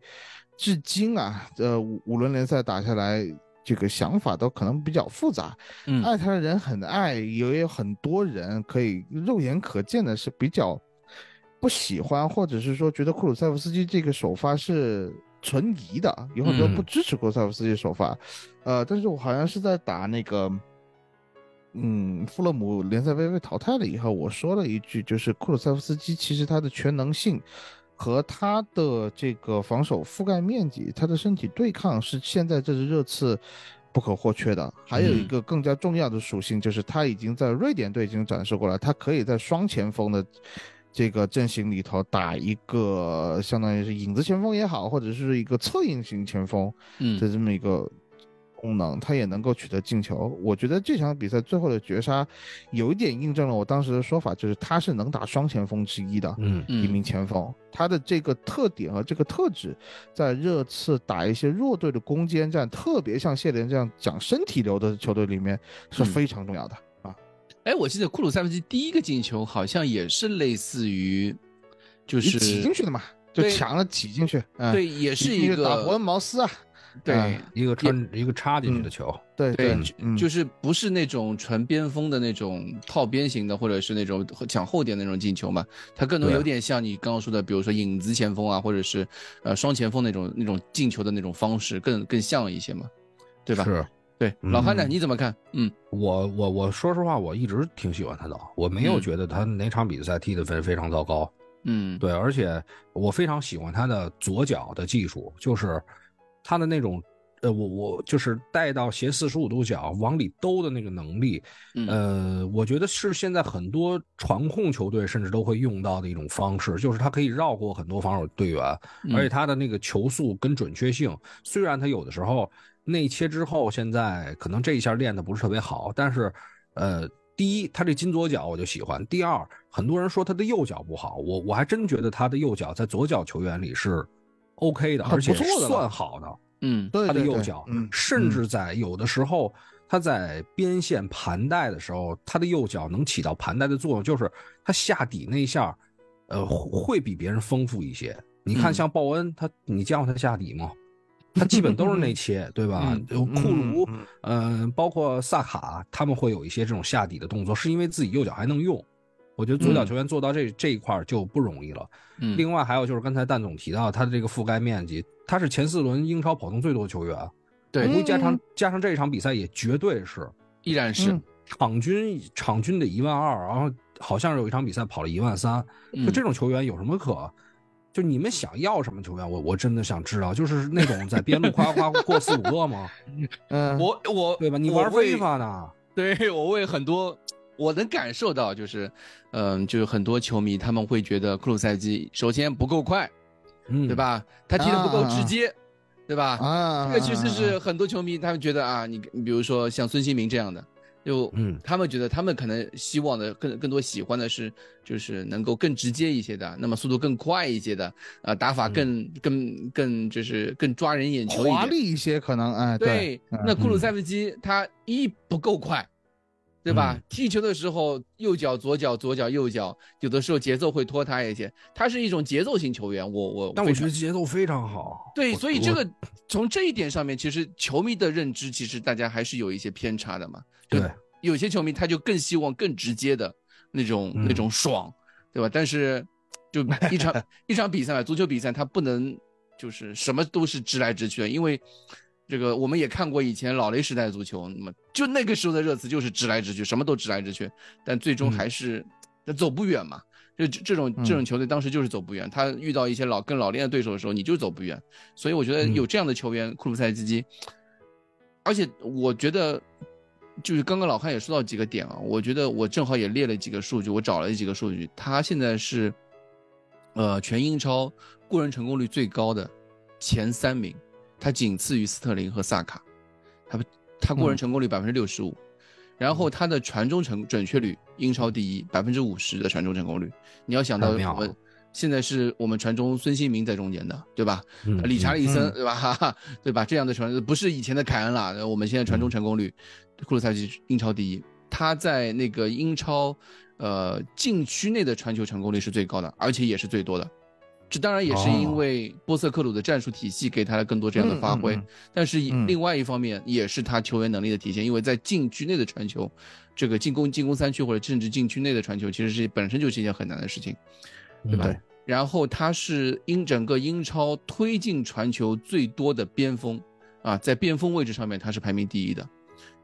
至今啊，呃，五五轮联赛打下来，这个想法都可能比较复杂。嗯爱他的人很爱，也有很多人可以肉眼可见的是比较不喜欢，或者是说觉得库鲁塞夫斯基这个首发是存疑的，有很多不嗯支持库鲁塞夫斯基首发。呃，但是我好像是在打那个。嗯，富勒姆联赛杯被淘汰了以后，我说了一句，就是库鲁塞夫斯基其实他的全能性和他的这个防守覆盖面积，他的身体对抗是现在这支热刺不可或缺的。还有一嗯个更加重要的属性，就是他已经在瑞典队已经展示过来，他可以在双前锋的这个阵型里头打一个相当于是影子前锋也好，或者是一个侧应型前锋嗯的这么一个功能，他也能够取得进球。我觉得这场比赛最后的绝杀，有一点印证了我当时的说法，就是他是能打双前锋之一的。嗯一名前锋，他的这个特点和这个特质，在热刺打一些弱队的攻坚战，特别像谢联这样讲身体流的球队里面是嗯非常重要的、啊。哎，我记得库鲁塞夫斯基第一个进球好像也是类似于，就是挤进去的嘛，就对抢了挤进去，嗯、对，也是一个打伯恩茅斯啊，对嗯一个穿一个插进去的球，对对，嗯就就是不是那种纯边锋的那种套边型的，或者是那种抢后点那种进球嘛，它更多有点像你刚刚说的，比如说影子前锋啊，或者是呃双前锋那种那种进球的那种方式，更更像一些嘛，对吧？是对，嗯老汉呢，你怎么看？嗯我我我说实话，我一直挺喜欢他的，我没有嗯觉得他哪场比赛踢的非非常糟糕。嗯，对，而且我非常喜欢他的左脚的技术，就是他的那种，呃，我我就是带到斜四十五度角往里兜的那个能力，嗯呃，我觉得是现在很多传控球队甚至都会用到的一种方式，就是他可以绕过很多防守队员，嗯而且他的那个球速跟准确性，虽然他有的时候内切之后，现在可能这一下练的不是特别好，但是，呃。第一，他这金左脚我就喜欢。第二，很多人说他的右脚不好，我我还真觉得他的右脚在左脚球员里是 OK 的，而且算好的。嗯他的右脚，嗯，甚至在有的时候，他在边线盘带的时候，他的右脚能起到盘带的作用，就是他下底那一下，呃，会比别人丰富一些。你看，嗯像鲍恩，他你见过他下底吗？他基本都是内 切，对吧库鲁嗯，嗯，包括萨卡，他们会有一些这种下底的动作，是因为自己右脚还能用。我觉得左脚嗯球员做到这这一块儿就不容易了。嗯，另外还有就是刚才蛋总提到他的这个覆盖面积，他是前四轮英超跑动最多的球员，我对估计加上嗯加上这一场比赛也绝对是依然是嗯场均场均得一万二，然后好像是有一场比赛跑了一万三，就嗯这种球员有什么可？就你们想要什么球员？我我真的想知道，就是那种在边路夸夸过四五个吗？嗯，我我对吧？你我玩非法呢？对我为很多，我能感受到，就是，嗯、就是很多球迷他们会觉得库鲁塞基首先不够快，嗯，对？吧？他踢得不够直接，对吧？啊，这个其实是很多球迷他们觉得啊，你你比如说像孙兴民这样的，就嗯他们觉得他们可能希望的更更多喜欢的是就是能够更直接一些的，那么速度更快一些的，呃，打法更更更就是更抓人眼球一华。丽一些，可能哎，对，嗯那库鲁塞基他一不够快，对吧？嗯踢球的时候右脚左脚左脚右脚，有的时候节奏会拖沓一些。他是一种节奏型球员，我我但我觉得节奏非常好。对，所以这个从这一点上面，其实球迷的认知，其实大家还是有一些偏差的嘛。对有些球迷他就更希望更直接的那种、那嗯种爽，对吧？但是就一场 一场比赛嘛，足球比赛他不能就是什么都是直来直去的，因为这个我们也看过以前老雷时代的足球，那么就那个时候的热刺就是直来直去，什么都直来直去，但最终嗯还是那走不远嘛。就这这种这种球队当时就是走不远，他遇到一些老更老练的对手的时候，你就走不远。所以我觉得嗯有这样的球员，库鲁塞基基，而且我觉得，就是刚刚老汉也说到几个点啊，我觉得我正好也列了几个数据，我找了几个数据，他现在是，呃，全英超过人成功率最高的前三名，他仅次于斯特林和萨卡，他他过人成功率百分之六十五，然后他的传中成准确率英超第一，百分之五十的传中成功率，你要想到现在是我们传中孙兴民在中间的，对吧？嗯理查利森，嗯对吧？哈哈，对吧？这样的传不是以前的凯恩了，我们现在传中成功率，库鲁塞奇英超第一，他在那个英超，呃，禁区内的传球成功率是最高的，而且也是最多的。这当然也是因哦为波瑟克鲁的战术体系给他了更多这样的发挥，嗯嗯嗯但是另外一方面也是他球员能力的体现，因为在禁区内的传球，这个进攻进攻三区或者甚至禁区内的传球，其实是本身就是一件很难的事情。对吧？对然后他是英整个英超推进传球最多的边锋啊，在边锋位置上面他是排名第一的，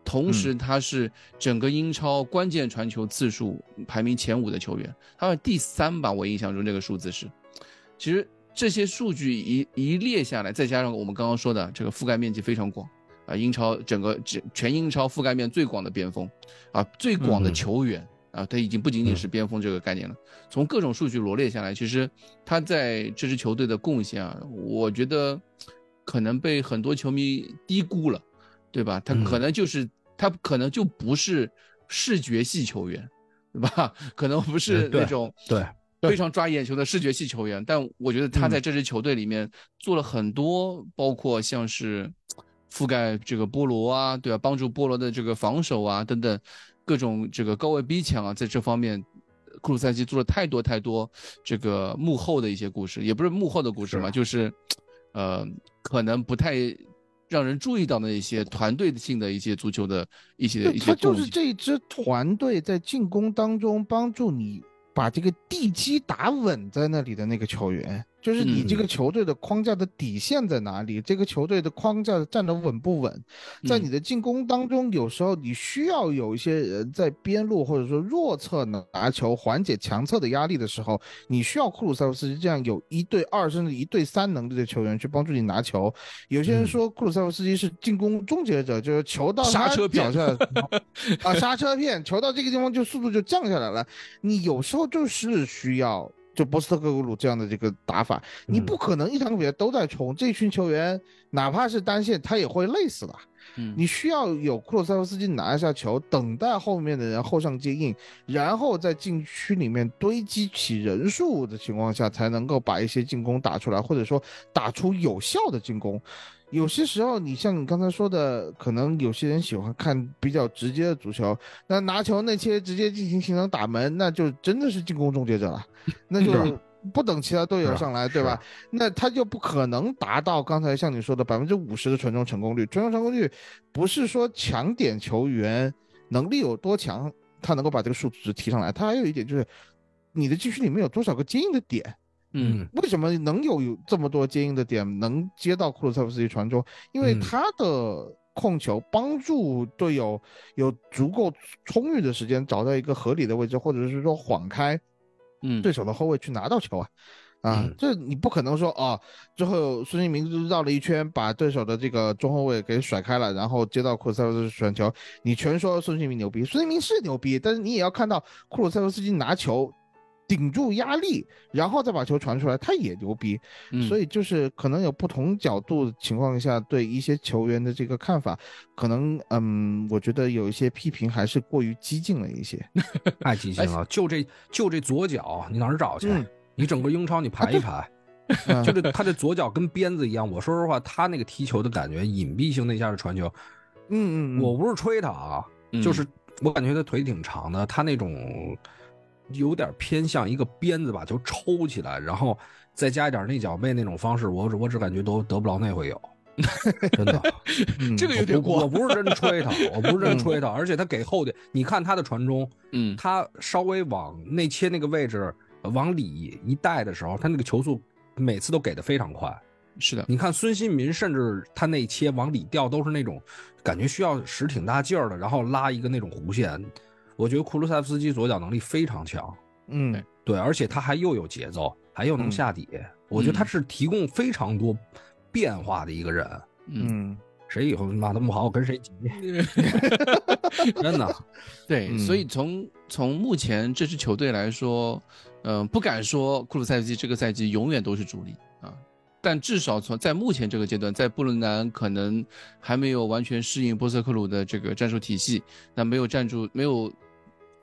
同时他是整个英超关键传球次数排名前五的球员，他是第三吧，我印象中这个数字是。其实这些数据一一列下来，再加上我们刚刚说的这个覆盖面积非常广啊，英超整个全全英超覆盖面最广的边锋啊，最广的嗯球员。啊，他已经不仅仅是边锋这个概念了。从各种数据罗列下来，其实他在这支球队的贡献啊，我觉得可能被很多球迷低估了，对吧？他可能就是、他可能就不是视觉系球员，对吧？可能不是那种对非常抓眼球的视觉系球员，但我觉得他在这支球队里面做了很多，包括像是覆盖这个波罗啊，对吧？帮助波罗的这个防守啊等等。各种这个高位逼抢啊，在这方面，库鲁塞奇做了太多太多这个幕后的一些故事，也不是幕后的故事嘛，就是，呃，可能不太让人注意到的一些团队性的一些足球的一些一些他就是这支团队在进攻当中帮助你把这个地基打稳在那里的那个球员。就是你这个球队的框架的底线在哪里？这个球队的框架站得稳不稳？在你的进攻当中，有时候你需要有一些人在边路或者说弱侧拿球，缓解强侧的压力的时候，你需要库鲁塞夫斯基这样有一对二甚至一对三能力的球员去帮助你拿球。有些人说库鲁塞夫斯基是进攻终结者，就是球到他脚下 啊刹车片，球到这个地方就速度就降下来了。你有时候就是需要。就波斯特格鲁这样的这个打法，你不可能一场比赛都在冲。这群球员哪怕是单线，他也会累死的。嗯，你需要有库洛塞夫斯基拿一下球，等待后面的人后上接应，然后在禁区里面堆积起人数的情况下，才能够把一些进攻打出来，或者说打出有效的进攻。有些时候，你像你刚才说的，可能有些人喜欢看比较直接的足球，那拿球那些直接进行形成打门，那就真的是进攻终结者了，那就 不等其他队友上来，对吧？那他就不可能达到刚才像你说的百分之五十的传中成功率。传中成功率不是说强点球员能力有多强，他能够把这个数值提上来，他还有一点就是你的禁区里面有多少个接应的点。嗯，为什么能有有这么多接应的点，能接到库鲁塞夫斯基传中？因为他的控球帮助队友有足够充裕的时间找到一个合理的位置，或者是说晃开，嗯，对手的后卫去拿到球啊。啊，嗯这你不可能说哦，最后孙兴民绕了一圈，把对手的这个中后卫给甩开了，然后接到库鲁塞夫斯基传球，你全说孙兴民牛逼，孙兴民是牛逼，但是你也要看到库鲁塞夫斯基拿球。顶住压力，然后再把球传出来，他也牛逼。嗯所以就是可能有不同角度的情况下，对一些球员的这个看法，可能嗯，我觉得有一些批评还是过于激进了一些。太激进了，就这就这左脚，你哪儿找去？嗯你整个英超你排一排，嗯就这他这左脚跟鞭子一样。我说实话，他那个踢球的感觉，隐蔽性那下的传球，嗯嗯，嗯我不是吹他啊，嗯就是我感觉他腿挺长的，他那种有点偏向一个鞭子把球抽起来，然后再加一点内脚背那种方式，我我只感觉都得不着那回有，真的。嗯 这个有点我不我，不是真吹他，我不是真吹他，而且他给后点，你看他的传中，嗯他稍微往内切那个位置呃往里一带的时候，他那个球速每次都给的非常快。是的，你看孙兴民，甚至他内切往里掉都是那种感觉需要使挺大劲儿的，然后拉一个那种弧线。我觉得库卢塞夫斯基左脚能力非常强，嗯对，而且他还又有节奏，还又能嗯下底，我觉得他是提供非常多变化的一个人。嗯，嗯谁以后骂他不好，我跟谁急，真的。对，嗯所以从从目前这支球队来说，嗯、不敢说库鲁塞夫斯基这个赛季永远都是主力啊，但至少从在目前这个阶段，在布伦南可能还没有完全适应波斯克鲁的这个战术体系，那没有站住，没有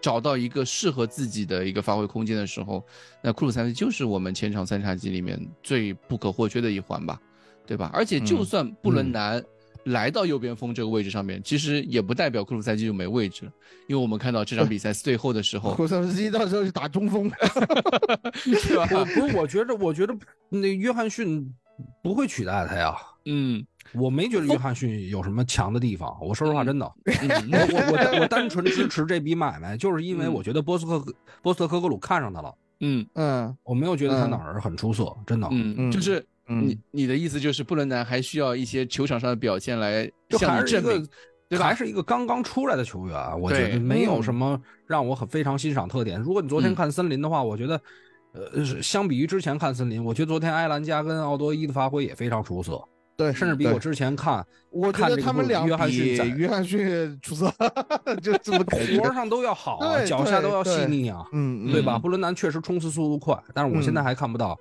找到一个适合自己的一个发挥空间的时候，那库鲁塞夫斯基就是我们前场三叉戟里面最不可或缺的一环吧，对吧？而且就嗯算布伦南。来到右边锋这个位置上面，其实也不代表库鲁塞基就没位置了，因为我们看到这场比赛最后的时候，库鲁塞基到时候是打中锋，是吧？我不是，我觉得，我觉得那约翰逊不会取代他呀。嗯，我没觉得约翰逊有什么强的地方。我说实话，真的，嗯我我我我单纯支持这笔买卖，就是因为嗯。我觉得波斯克波斯特科格鲁看上他了，嗯。嗯。我没有觉得他嗯。哪儿很出色，真的。嗯，嗯就是你嗯，你的意思就是布伦南还需要一些球场上的表现来就向还是一个你证明，对吧？还是一个刚刚出来的球员，我觉得没有嗯。什么让我很非常欣赏特点。如果你昨天嗯。看森林的话，我觉得，呃，相比于之前看森林，我觉得昨天埃兰加跟奥多伊的发挥也非常出色，对，甚至比我之前看我觉得他们俩约翰逊约翰逊出色，就这么活儿上都要好脚下都要细腻啊，嗯，对吧？嗯布伦南确实冲刺速度快，但是我现在嗯还看不到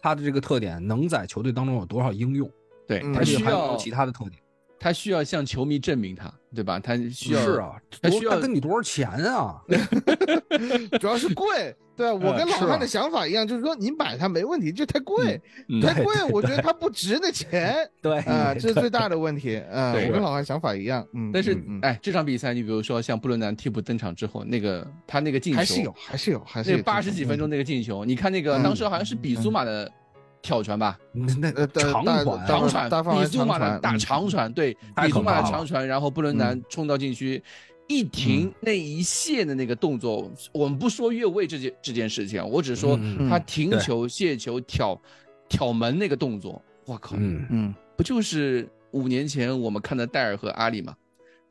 他的这个特点能在球队当中有多少应用，对嗯而且他需要其他的特点。他需要向球迷证明他，对吧？他需要是，啊，他需要他跟你多少钱啊？主要是贵。对，我跟老汉的想法一样，就是说你买它没问题，就太贵，嗯太贵，我觉得它不值那钱 对啊，这是最大的问题。啊，对我跟老汉想法一样，嗯，但是哎，这场比赛你比如说像布伦南替补登场之后，那个他那个进球还是有，还是有，还是有那八十几分钟那个进球，你看那个嗯当时好像是比苏马的跳传吧，那那长大传啊长传比苏马的大长传嗯，对，太比苏马的长传，然后布伦南冲到禁区。一停那一线的那个动作，我们不说越位这件这件事情，我只说嗯他停球、卸球、挑挑门那个动作，我靠，嗯，嗯，不就是五年前我们看的戴尔和阿里嘛，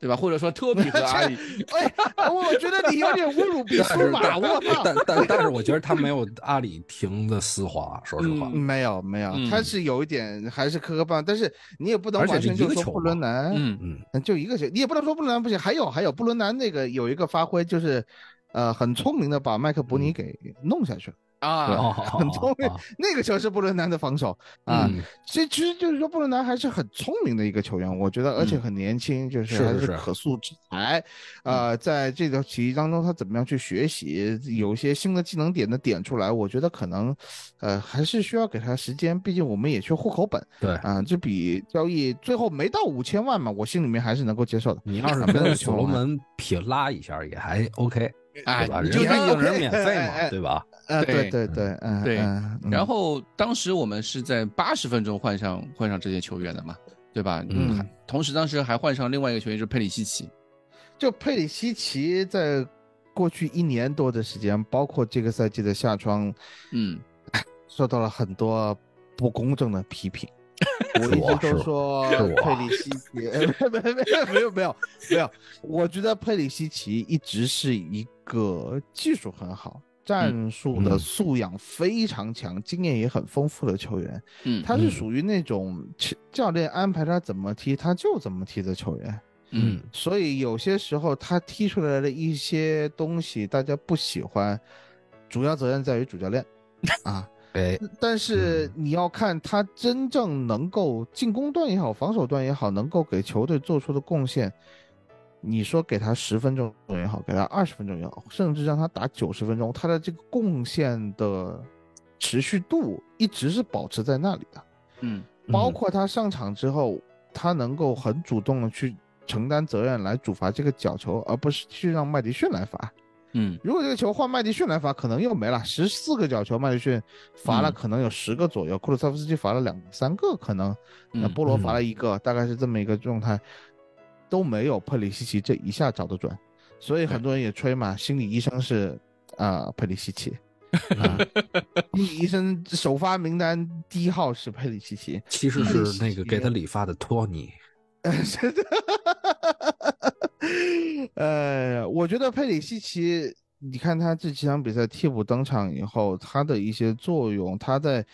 对吧？或者说托比和阿里，哎，我觉得你有点侮辱比但是苏马，我操！但但但是我觉得他没有阿里停的丝滑，说实话。嗯没有没有，嗯他是有一点还是磕磕绊，但是你也不能完全就说布伦南，嗯嗯，就一个球，你也不能说布伦南不行，还有还有布伦南那个有一个发挥就是，呃，很聪明的把麦克伯尼给弄下去了，啊，哦，很聪明啊那个球是布伦南的防守啊。嗯这其实就是说布伦南还是很聪明的一个球员，我觉得，而且很年轻，就是还是可塑之才。呃，在这个体系当中，他怎么样去学习，有一些新的技能点的点出来，我觉得可能，呃，还是需要给他时间，毕竟我们也缺户口本对，啊。这笔交易最后没到五千万嘛，我心里面还是能够接受的。你要是跟球门撇拉一下也还 OK，哎对吧？你就看人家毕竟 OK，人免费嘛，对吧？呃，对对对对，嗯，对然后当时我们是在八十分钟换上换上这些球员的嘛，对吧？嗯同时当时还换上另外一个球员就是佩里西奇，就佩里西奇在过去一年多的时间，包括这个赛季的夏窗，嗯。受到了很多不公正的批评。我一直都说佩里西奇，呃没没没有没有没有没有，我觉得佩里西奇一直是一个技术很好、战术的嗯素养非常强、经验也很丰富的球员。嗯他是嗯属于那种教练安排他怎么踢他就怎么踢的球员。嗯所以有些时候他踢出来的一些东西，大家不喜欢，主要责任在于主教练啊。哎，但是你要看他真正能够进攻端也好，防守端也好，能够给球队做出的贡献。你说给他十分钟也好，给他二十分钟也好，甚至让他打九十分钟，他的这个贡献的持续度一直是保持在那里的。嗯包括他上场之后，他能够很主动的去承担责任来主罚这个角球，而不是去让麦迪逊来罚。嗯如果这个球换麦迪逊来罚，可能又没了。十四个角球，麦迪逊罚了嗯可能有十个左右，库鲁塞夫斯基罚了两三个，可能那嗯波罗罚了一个，大概是这么一个状态，都没有佩里西奇这一下找得准，所以很多人也吹嘛，心理医生是啊、佩里西奇。啊，心理医生首发名单第一号是佩里西奇，其实是那个给他理发的托尼。真的，呃，我觉得佩里西奇，你看他这几场比赛替补登场以后，他的一些作用，他在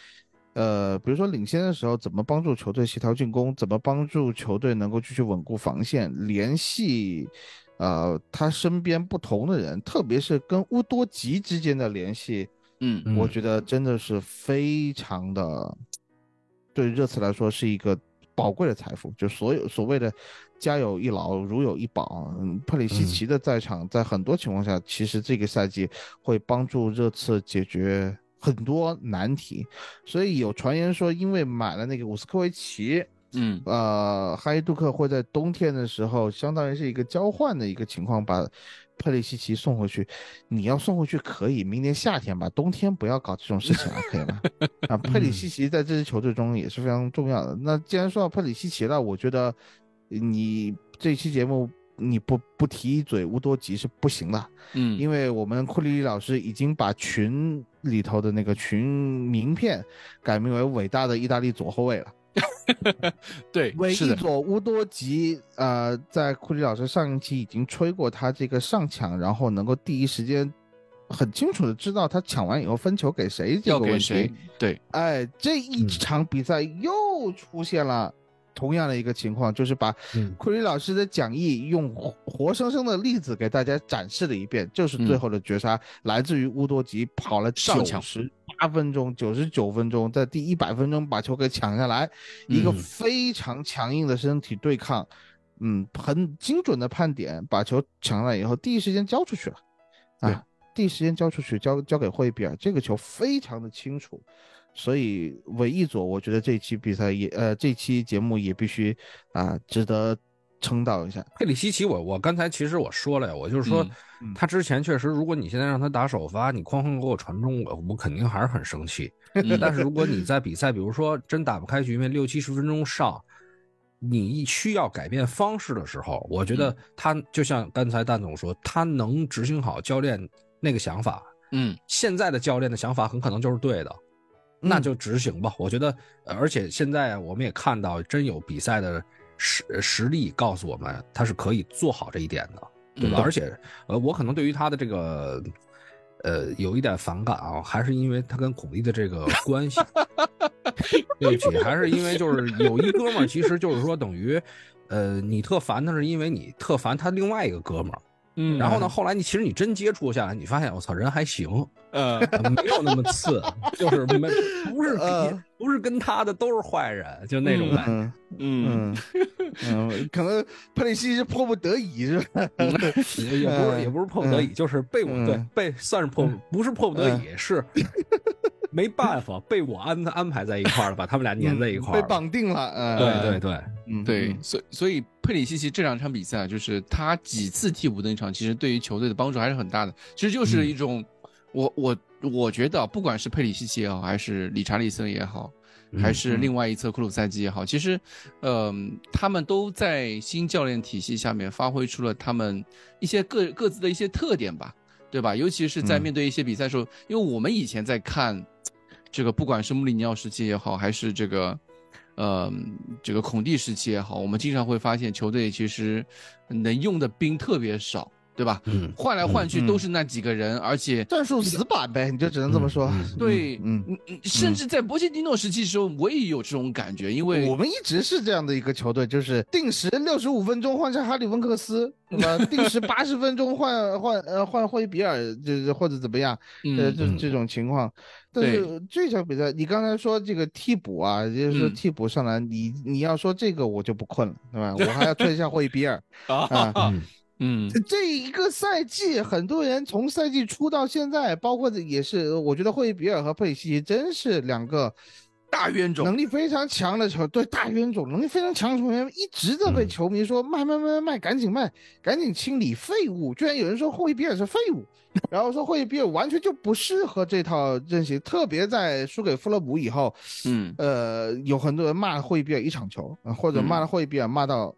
呃，比如说领先的时候，怎么帮助球队协调进攻，怎么帮助球队能够继续稳固防线，联系呃他身边不同的人，特别是跟乌多吉之间的联系，嗯嗯我觉得真的是非常的，对热刺来说是一个宝贵的财富。就所有所谓的“家有一老，如有一宝”，嗯，佩里西奇的在场，在很多情况下，其实这个赛季会帮助热刺解决很多难题。所以有传言说，因为买了那个伍斯科维奇，嗯呃，哈伊杜克会在冬天的时候，相当于是一个交换的一个情况，把佩里西奇送回去。你要送回去可以，明年夏天吧，冬天不要搞这种事情了，可以吗？啊，佩里西奇在这支球队中也是非常重要的。那既然说到佩里西奇了，我觉得你这期节目你不不提一嘴乌多吉是不行的，嗯，因为我们库里里老师已经把群里头的那个群名片改名为伟大的意大利左后卫了。对韦是的，伊佐乌多吉，呃，在库里老师上一期已经吹过他这个上抢，然后能够第一时间很清楚的知道他抢完以后分球给谁这要个问给谁题。？对，哎，这一嗯场比赛又出现了同样的一个情况，就是把嗯。库里老师的讲义用活活生生的例子给大家展示了一遍，就是最后的绝杀、来自于乌多吉跑了九十八分钟、九十九分钟，在第一百分钟把球给抢下来，一个嗯非常强硬的身体对抗，嗯，很精准的判点，把球抢来以后，第一时间交出去了，啊，第一时间交出去，交交给霍伊比尔，这个球非常的清楚，所以韦一佐，我觉得这期比赛也，呃，这期节目也必须啊、值得称道一下。佩里西奇我，我刚才其实我说了呀，我就是说嗯嗯他之前确实，如果你现在让他打首发，你哐哐给我传中，我我肯定还是很生气。嗯但是如果你在比赛，比如说真打不开局面，六七十分钟上，你需要改变方式的时候，我觉得他就像刚才蛋总说，他能执行好教练那个想法。嗯现在的教练的想法很可能就是对的，那嗯就执行吧。我觉得，呃而且现在我们也看到，真有比赛的实实力告诉我们，他是可以做好这一点的，对吧？嗯而且，呃，我可能对于他的这个，呃，有一点反感啊，还是因为他跟孔蒂的这个 关系。对不起，还是因为就是有一哥们儿，其实就是说等于，呃，你特烦他是因为你特烦他另外一个哥们儿。嗯。然后呢，后来你其实你真接触下来，你发现我操，人还行，呃呃没有那么次，就是没不是呃不是跟他的都是坏人，就那种感觉。嗯嗯。嗯。嗯，可能佩里西是迫不得已是吧？也也不是也不是迫不得已，就是被我嗯。对被算是迫不是迫不得已，是没办法被我安安排在一块儿了，把他们俩粘在一块儿被。绑定了。呃，对对对，嗯，对，嗯所以所以佩里西奇这两场比赛啊，就是他几次替补登场，其实对于球队的帮助还是很大的。其实就是一种，我我我觉得啊，不管是佩里西奇也好，还是理查利森也好，还是另外一侧库鲁塞基也好，其实，嗯、他们都在新教练体系下面发挥出了他们一些各各自的一些特点吧，对吧？尤其是在嗯面对一些比赛的时候，因为我们以前在看这个，不管是穆里尼奥时期也好，还是这个。呃，这个孔蒂时期也好，我们经常会发现球队其实能用的兵特别少，对吧？嗯换来换去嗯都是那几个人，而且战术死板呗，你就只能这么说。嗯对，嗯嗯嗯，甚至在波切蒂诺时期的时候，我也有这种感觉，因为我们一直是这样的一个球队，就是定时六十五分钟换上哈里温克斯，对吧？定时八十分钟换换呃换霍伊比尔，就是或者怎么样，呃，嗯这这种情况。但是这场比赛，你刚才说这个替补啊，就是说嗯替补上来，你你要说这个我就不困了，对吧？我还要吹一下霍伊比尔。啊嗯。嗯这一个赛季，很多人从赛季初到现在，包括也是，我觉得霍伊比尔和佩西真是两个大冤种能力非常强的球，对大冤种，能力非常强的球员，一直在被嗯。球迷说卖卖卖卖，赶紧卖，赶紧清理废物。居然有人说霍伊比尔是废物，然后说霍伊比尔完全就不适合这套阵型，特别在输给富勒姆以后，嗯。呃，有很多人骂了霍伊比尔一场球，呃或者骂了霍伊比尔骂到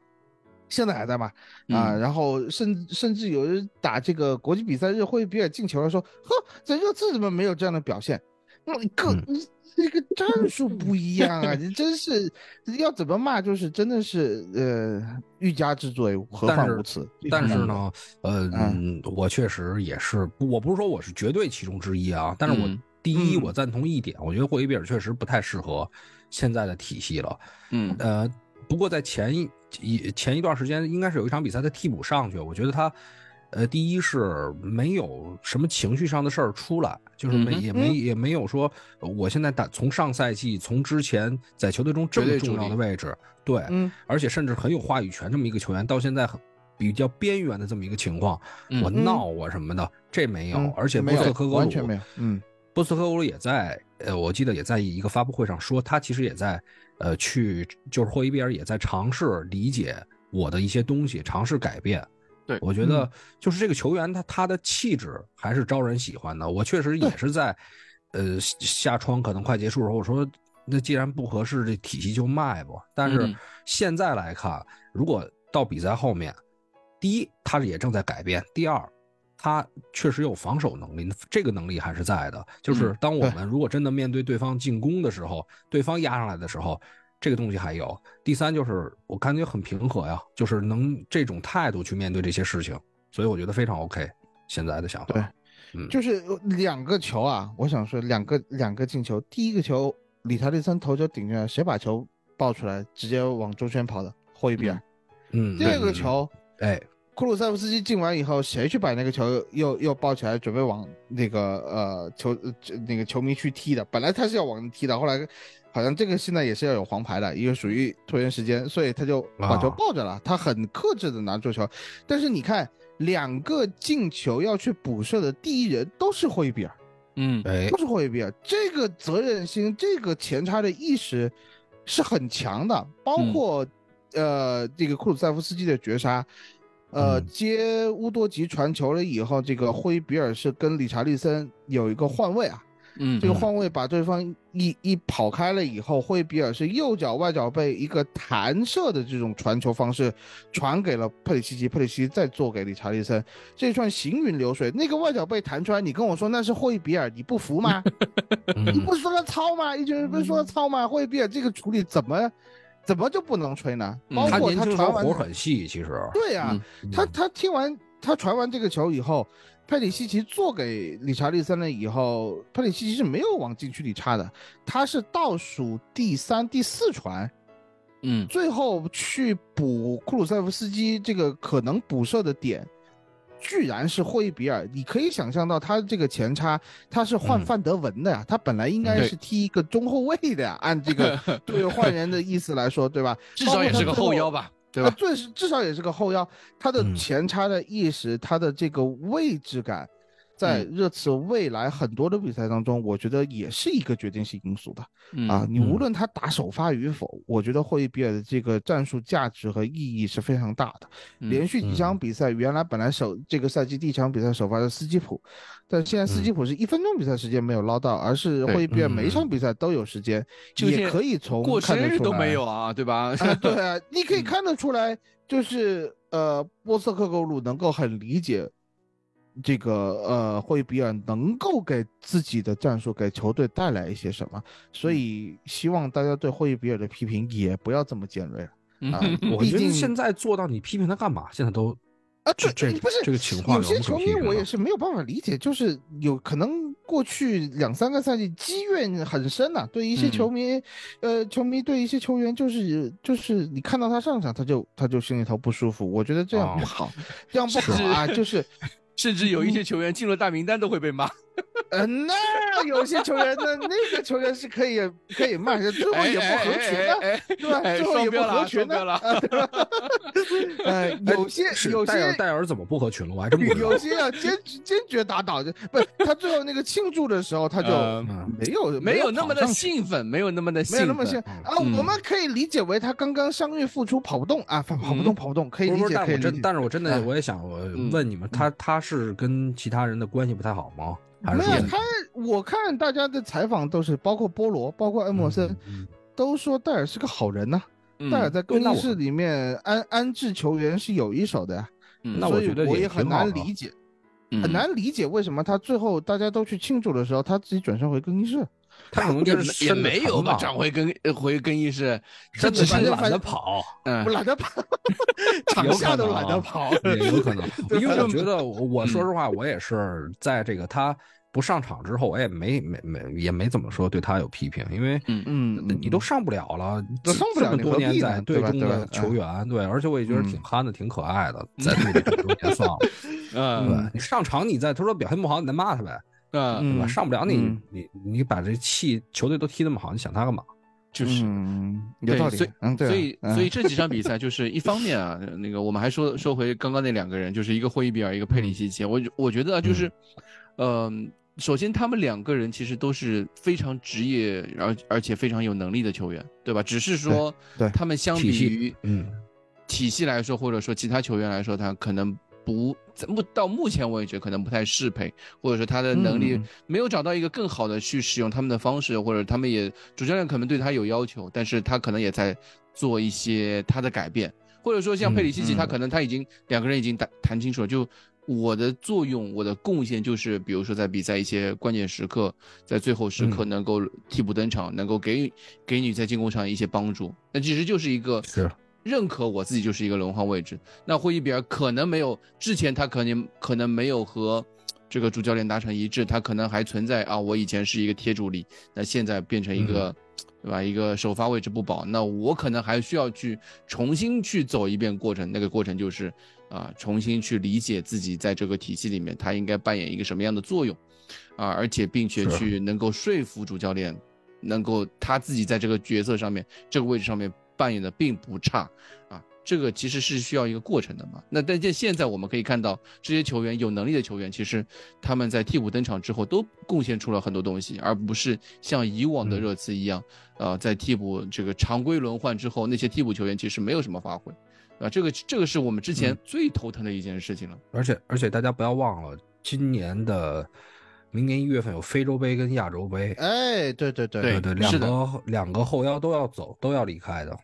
现在还在骂啊，嗯然后甚甚至有人打这个国际比赛日，霍伊比尔进球了，说呵，在热刺怎么没有这样的表现？那你个嗯你这个战术不一样啊，你真是要怎么骂，就是真的是呃欲加之罪，何患无辞。但是，呢，呃，嗯我确实也是，我不是说我是绝对其中之一啊，但是我嗯第一，嗯我赞同一点，我觉得霍伊比尔确实不太适合现在的体系了。嗯呃，不过在前一一前一段时间，应该是有一场比赛的替补上去，我觉得他，呃，第一是没有什么情绪上的事儿出来，就是没、也没也没有说呃我现在打从上赛季从之前在球队中这么重要的位置，对，嗯而且甚至很有话语权这么一个球员，到现在很比较边缘的这么一个情况，我闹我什么的，这没有，嗯而且波斯特科格鲁完全没有，嗯波斯特科格鲁也在，呃，我记得也在一个发布会上说，他其实也在，呃，去就是霍伊比尔也在尝试理解我的一些东西，尝试改变。对我觉得就是这个球员他他的气质还是招人喜欢的。我确实也是在，呃，下窗可能快结束的时候，我说那既然不合适，这体系就卖吧。但是嗯现在来看，如果到比赛后面，第一他也正在改变，第二。他确实有防守能力，这个能力还是在的。就是当我们如果真的面对对方进攻的时候，对方压上来的时候，这个东西还有。第三就是我感觉很平和呀，就是能这种态度去面对这些事情，所以我觉得非常 OK。现在的想法，对，嗯，就是两个球啊，我想说两个两个进球，第一个球理查利森头球顶进来，谁把球抱出来，直接往中圈跑的？霍伊比尔。嗯，第二个，球，哎，库鲁塞夫斯基进完以后，谁去把那个球又又抱起来，准备往那个呃球呃那个球迷去踢的？本来他是要往踢的，后来好像这个现在也是要有黄牌的，因为属于拖延时间，所以他就把球啊抱着了，他很克制的拿住球。但是你看，两个进球要去补射的第一人都是霍伊比尔。嗯哎都，是霍伊比尔，这个责任心、这个前插的意识是很强的，包嗯括、呃这个库鲁塞夫斯基的绝杀，呃、嗯接乌多吉传球了以后，这个霍伊比尔是跟理查利森有一个换位啊，嗯这个换位把对方一一跑开了以后，霍伊比尔是右脚外脚背一个弹射的这种传球方式传给了佩里西奇，佩里西奇再做给理查利森，这一串行云流水，那个外脚背弹出来，你跟我说那是霍伊比尔，你不服吗？你嗯不是说他糙吗？一群人不是说他糙吗？霍伊比尔这个处理怎么怎么就不能吹呢？嗯包括他传完候活很细，其实，对呀、嗯他他听完他传完这个球以后，佩里西奇做给理查利森了以后，佩里西奇是没有往禁区里插的，他是倒数第三、第四传，嗯最后去补库鲁塞夫斯基这个可能补射的点。居然是霍伊比尔，你可以想象到他这个前插，他是换嗯范德文的呀，他本来应该是踢一个中后卫的呀，按这个 对换人的意思来说，对吧？至少也是个后腰吧，对吧？他最是至少也是个后腰，他的嗯前插的意识，他的这个位置感，在嗯热刺未来很多的比赛当中，我觉得也是一个决定性因素的嗯啊。你无嗯论他打首发与否，我觉得霍伊比尔的这个战术价值和意义是非常大的。嗯连续几场比赛，原来本来首这个赛季第一场比赛首发是斯基普，但现在斯基普是一分钟比赛时间没有捞到，而是霍伊比尔每一场嗯比赛都有时间，也可以从过生日都没有啊，对吧？啊，对啊，你可以嗯看得出来，就是呃，波斯克格鲁能够很理解这个呃霍伊比尔能够给自己的战术给球队带来一些什么，所嗯以希望大家对霍伊比尔的批评也不要这么尖锐了。啊嗯我觉得现在做到你批评他干嘛？现在都啊，这这，不是这个情况有些球迷我也是没有办法理解，就是有可能过去两三个赛季积怨很深呐、对一些嗯球迷，呃，球迷对一些球员就是就是你看到他上场，他就他就心里头不舒服，我觉得这样不哦好，这样不好啊，就是。甚至有一些球员进了大名单都会被骂。呃，那 有些球员那，那个球员是可以可以骂人，最后也不合群的，哎哎哎哎对吧？哎最后也不合群的，对吧？呃，有些有些戴尔怎么不合群了？我还真不知道有。些要坚坚决打倒，就不是他最后那个庆祝的时候，他就没有没有那么的兴奋，没有那么的没兴奋，有那么兴啊，嗯我们可以理解为他刚刚伤愈复出，跑不动啊，跑跑不动，嗯跑不动，可以理解，可以理解。但是我真的嗯我也想问你们，他他是跟其他人的关系不太好吗？还是没有他，我看大家的采访都是，包括波罗，包括恩莫森，嗯都说戴尔是个好人呐、嗯戴尔在更衣室里面安安置球员是有一手的呀，嗯所以那我觉得我也很难理解，嗯很难理解为什么他最后大家都去庆祝的时候，他自己转身回更衣室。他可能就是也没有吧，转回更呃回更衣室，这真的是只是懒得跑，嗯我懒得跑，场有下都懒得跑。也有可能，因为我觉得我说实话，我也是在这个他不上场之后，我也没没没也没怎么说对他有批评，因为嗯你都上不了了，都上不了这么多年在队中的球员，对，而且我也觉得嗯挺憨的，挺可爱的，在队里这么多年算了，嗯对你上场你再他说表现不好，你再骂他呗，嗯，对吧？嗯上不了你嗯你你把这气球队都踢那么好，你想他干嘛？就是。嗯，有道理对所以。嗯，对啊。所以，嗯所以这几场比赛就是一方面啊，那个我们还说说回刚刚那两个人，就是一个霍伊比尔，一个佩里西奇。我我觉得啊就是，嗯、首先他们两个人其实都是非常职业，而而且非常有能力的球员，对吧？只是说，他们相比于嗯体系来说，或者说其他球员来说，他可能不在目到目前为止可能不太适配，或者说他的能力嗯没有找到一个更好的去使用他们的方式，或者他们也主教练可能对他有要求，但是他可能也在做一些他的改变，或者说像佩里西奇，嗯他可能他已经两个人已经谈谈清楚了，就。我的作用，我的贡献就是，比如说在比赛一些关键时刻，在最后时刻能够替补登场，能够给给你在进攻上一些帮助。那其实就是一个是认可我自己就是一个轮换位置。那霍伊比尔可能没有之前他可能可能没有和这个主教练达成一致，他可能还存在啊，我以前是一个贴主力，那现在变成一个。对吧？一个首发位置不保，那我可能还需要去重新去走一遍过程。那个过程就是啊，重新去理解自己在这个体系里面他应该扮演一个什么样的作用，啊，而且并且去能够说服主教练，能够他自己在这个角色上面这个位置上面扮演的并不差啊。这个其实是需要一个过程的嘛。那但现现在我们可以看到，这些球员有能力的球员，其实他们在替补登场之后都贡献出了很多东西，而不是像以往的嗯热刺一样，呃，在替补这个常规轮换之后，那些替补球员其实没有什么发挥，啊，这个这个是我们之前最头疼的一件事情了。而且而且大家不要忘了，今年的明年一月份有非洲杯跟亚洲杯，哎，对对对对对，两是的个两个后腰都要走，都要离开的。